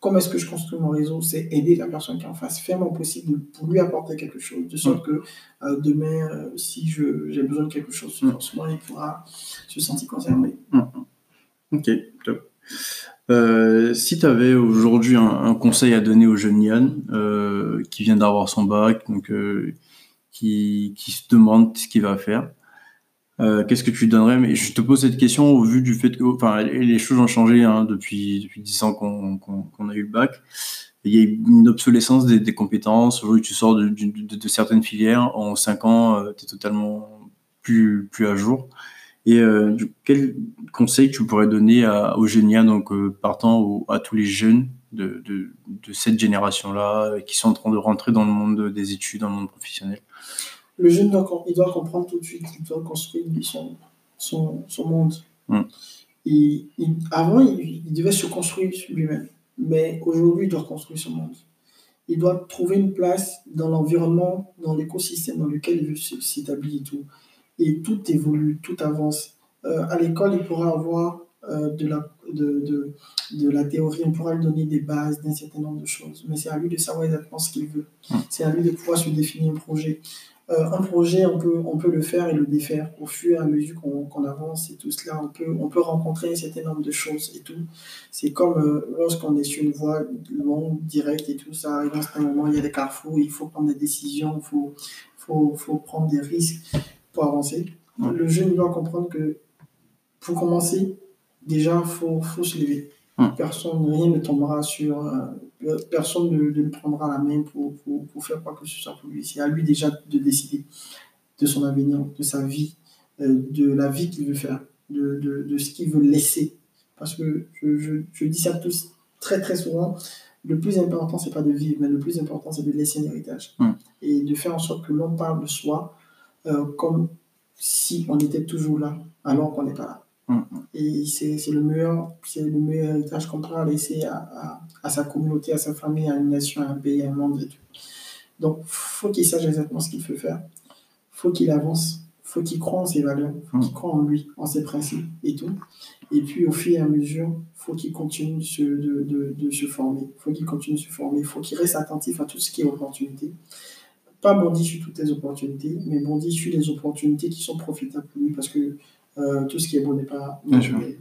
comment est-ce que je construis mon réseau? C'est aider la personne qui est en face, faire mon possible pour lui apporter quelque chose, de sorte que euh, demain, euh, si j'ai besoin de quelque chose, forcément, il pourra se sentir concerné. Mmh. Ok, top. Euh, si tu avais aujourd'hui un, un, conseil à donner au jeune Yann qui vient d'avoir son bac, donc qui, qui, se demande ce qu'il va faire, euh, qu'est-ce que tu donnerais? Mais je te pose cette question au vu du fait que, enfin, les choses ont changé hein, depuis depuis dix ans qu'on qu'on a eu le bac. Il y a une obsolescence des, des compétences. Aujourd'hui, tu sors de, de, de, certaines filières, en cinq ans, tu es totalement plus plus à jour. Et euh, quel conseil tu pourrais donner à, aux Génia, donc euh, partant à tous les jeunes de, de, de cette génération-là, euh, qui sont en train de rentrer dans le monde des études, dans le monde professionnel? Le jeune, doit, il doit comprendre tout de suite qu'il doit construire son, son, son monde. Et, avant, il, il, devait se construire lui-même. Mais aujourd'hui, il doit construire son monde. Il doit trouver une place dans l'environnement, dans l'écosystème dans lequel il veut s'établir et tout et tout évolue, tout avance. Euh, à l'école, il pourra avoir euh, de, la, de, de, de, la théorie, on pourra lui donner des bases d'un certain nombre de choses, mais c'est à lui de savoir exactement ce qu'il veut. Hum. C'est à lui de pouvoir se définir un projet. Euh, un projet, on peut, on peut le faire et le défaire au fur et à mesure qu'on avance et tout cela. On peut, on peut rencontrer un certain nombre de choses et tout. C'est comme euh, lorsqu'on est sur une voie longue, directe et tout, ça arrive à un moment, il y a des carrefours, il faut prendre des décisions, il faut, faut, faut prendre des risques avancer. Le jeune doit comprendre que pour commencer, déjà, il faut, faut, se lever. Personne, rien ne tombera sur. Euh, personne ne, ne, prendra la main pour, pour, pour, faire quoi que ce soit pour lui. C'est à lui déjà de décider de son avenir, de sa vie, euh, de la vie qu'il veut faire, de, de, de ce qu'il veut laisser. Parce que je, je, je, dis ça tous très très souvent. Le plus important, c'est pas de vivre, mais le plus important, c'est de laisser un héritage. Et de faire en sorte que l'on parle de soi, euh, comme si on était toujours là, alors qu'on n'est pas là. Mm. Et c'est le meilleur, c'est le meilleur héritage qu'on pourra laisser à, à, à, sa communauté, à sa famille, à une nation, à un pays, à un monde et tout. Donc, faut qu'il sache exactement ce qu'il veut faire. Faut qu'il avance. Faut qu'il croit en ses valeurs. Faut qu'il croit en lui, en ses principes et tout. Et puis, au fur et à mesure, faut qu'il continue de, de, de, se former. Faut qu'il continue de se former. Faut qu'il reste attentif à tout ce qui est opportunité pas bondir sur toutes les opportunités, mais bondir sur les opportunités qui sont profitables pour lui parce que euh, tout ce qui est beau n'est pas.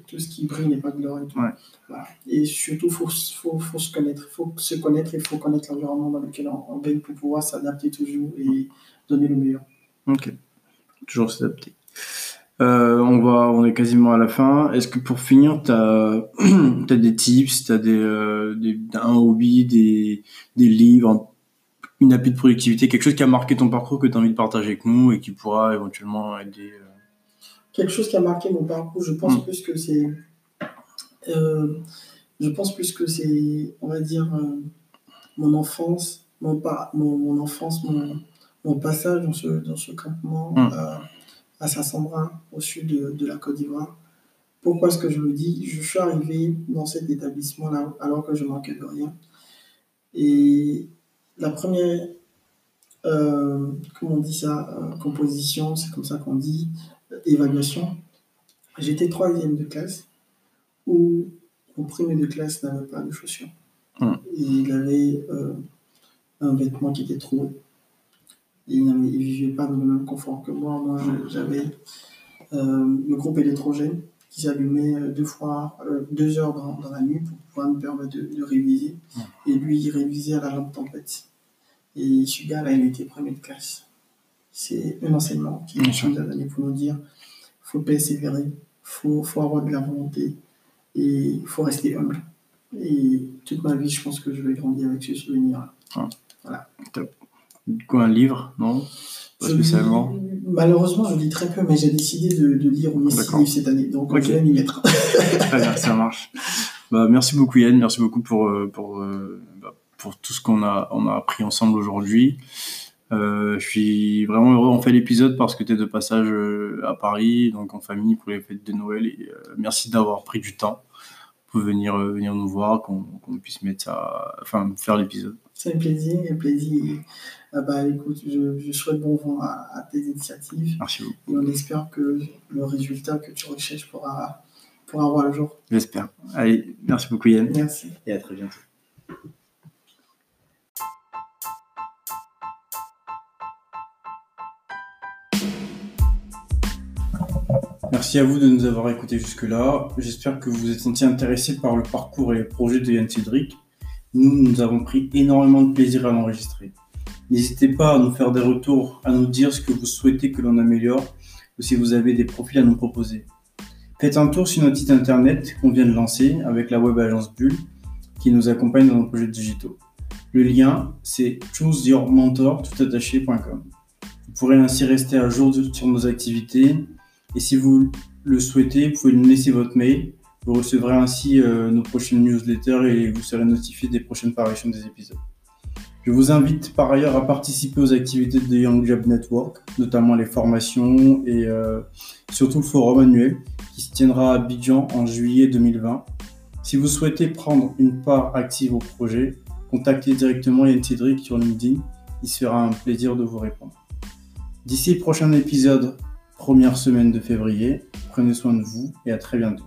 tout ce qui brille n'est pas de l'or et tout. Voilà. Et surtout, il faut, faut, faut, se connaître. Il faut se connaître et il faut connaître l'environnement dans lequel on, baigne pour pouvoir s'adapter toujours et donner le meilleur. Ok. Toujours s'adapter. Euh, on, va, on est quasiment à la fin. Est-ce que pour finir, tu as, des tips, tu as des, euh, des, un hobby, des, des livres, une appli de productivité, quelque chose qui a marqué ton parcours que tu as envie de partager avec nous et qui pourra éventuellement aider euh, Quelque chose qui a marqué mon parcours, je pense hmm. plus que c'est. Euh, je pense plus que c'est, on va dire, euh, mon enfance, mon, mon, mon enfance, mon, mon, passage dans ce, dans ce campement hmm. à Saint-Sambrin, au sud de, de la Côte d'Ivoire. Pourquoi est-ce que je le dis? Je suis arrivé dans cet établissement-là alors que je manquais de rien. Et la première, euh, comment on dit ça, euh, composition, c'est comme ça qu'on dit, évaluation, j'étais troisième de classe où mon premier de classe n'avait pas de chaussures. Hmm. il avait euh, un vêtement qui était troué. Il ne vivait pas dans le même confort que moi. Moi, j'avais le groupe électrogène qui s'allumait deux fois, deux heures dans, dans, la nuit pour pouvoir me permettre de, de réviser. Hmm. Et lui, il révisait à la lampe tempête. Et ce gars-là, il était premier de classe. C'est un enseignement qui nous a donné pour nous dire faut persévérer, faut, faut avoir de la volonté et il faut rester humble. Et toute ma vie, je pense que je vais grandir avec ce souvenir. Ah. Voilà. Top. Quoi, un livre? Non? Pas spécialement? Malheureusement, je lis très peu, mais j'ai décidé de, de lire au moins livres cette année. Donc, je vais m'y mettre. très bien, ça marche. Bah, merci beaucoup, Yann. Merci beaucoup pour, euh, pour, euh, bah, pour tout ce qu'on a, on a appris ensemble aujourd'hui. Euh, je suis vraiment heureux. On fait l'épisode parce que tu es de passage euh, à Paris, donc en famille pour les fêtes de Noël. Et, euh, merci d'avoir pris du temps pour venir, venir nous voir, qu'on puisse mettre ça, enfin, faire l'épisode. C'est un plaisir, un plaisir. Ah bah, écoute, je, je souhaite bon vent à, tes initiatives. Merci beaucoup. Et on espère que le résultat que tu recherches pourra, pourra avoir le jour. J'espère. Allez, merci beaucoup Yann. Merci. Et à très bientôt. Merci à vous de nous avoir écoutés jusque-là. J'espère que vous vous êtes senti intéressé par le parcours et les projets de Yann Cédric. Nous, nous avons pris énormément de plaisir à l'enregistrer. N'hésitez pas à nous faire des retours, à nous dire ce que vous souhaitez que l'on améliore ou si vous avez des profils à nous proposer. Faites un tour sur notre site internet qu'on vient de lancer avec la web agence Bull qui nous accompagne dans nos projets digitaux. Le lien, c'est chooseyourmentor.com. Vous pourrez ainsi rester à jour sur nos activités et si vous le souhaitez, vous pouvez nous laisser votre mail. Vous recevrez ainsi euh, nos prochaines newsletters et vous serez notifié des prochaines parutions des épisodes. Je vous invite par ailleurs à participer aux activités de Young Job Network, notamment les formations et euh, surtout le forum annuel qui se tiendra à Abidjan en juillet 2020. Si vous souhaitez prendre une part active au projet, contactez directement Yann Cédric sur LinkedIn. Il sera un plaisir de vous répondre. D'ici prochain épisode, première semaine de février. Prenez soin de vous et à très bientôt.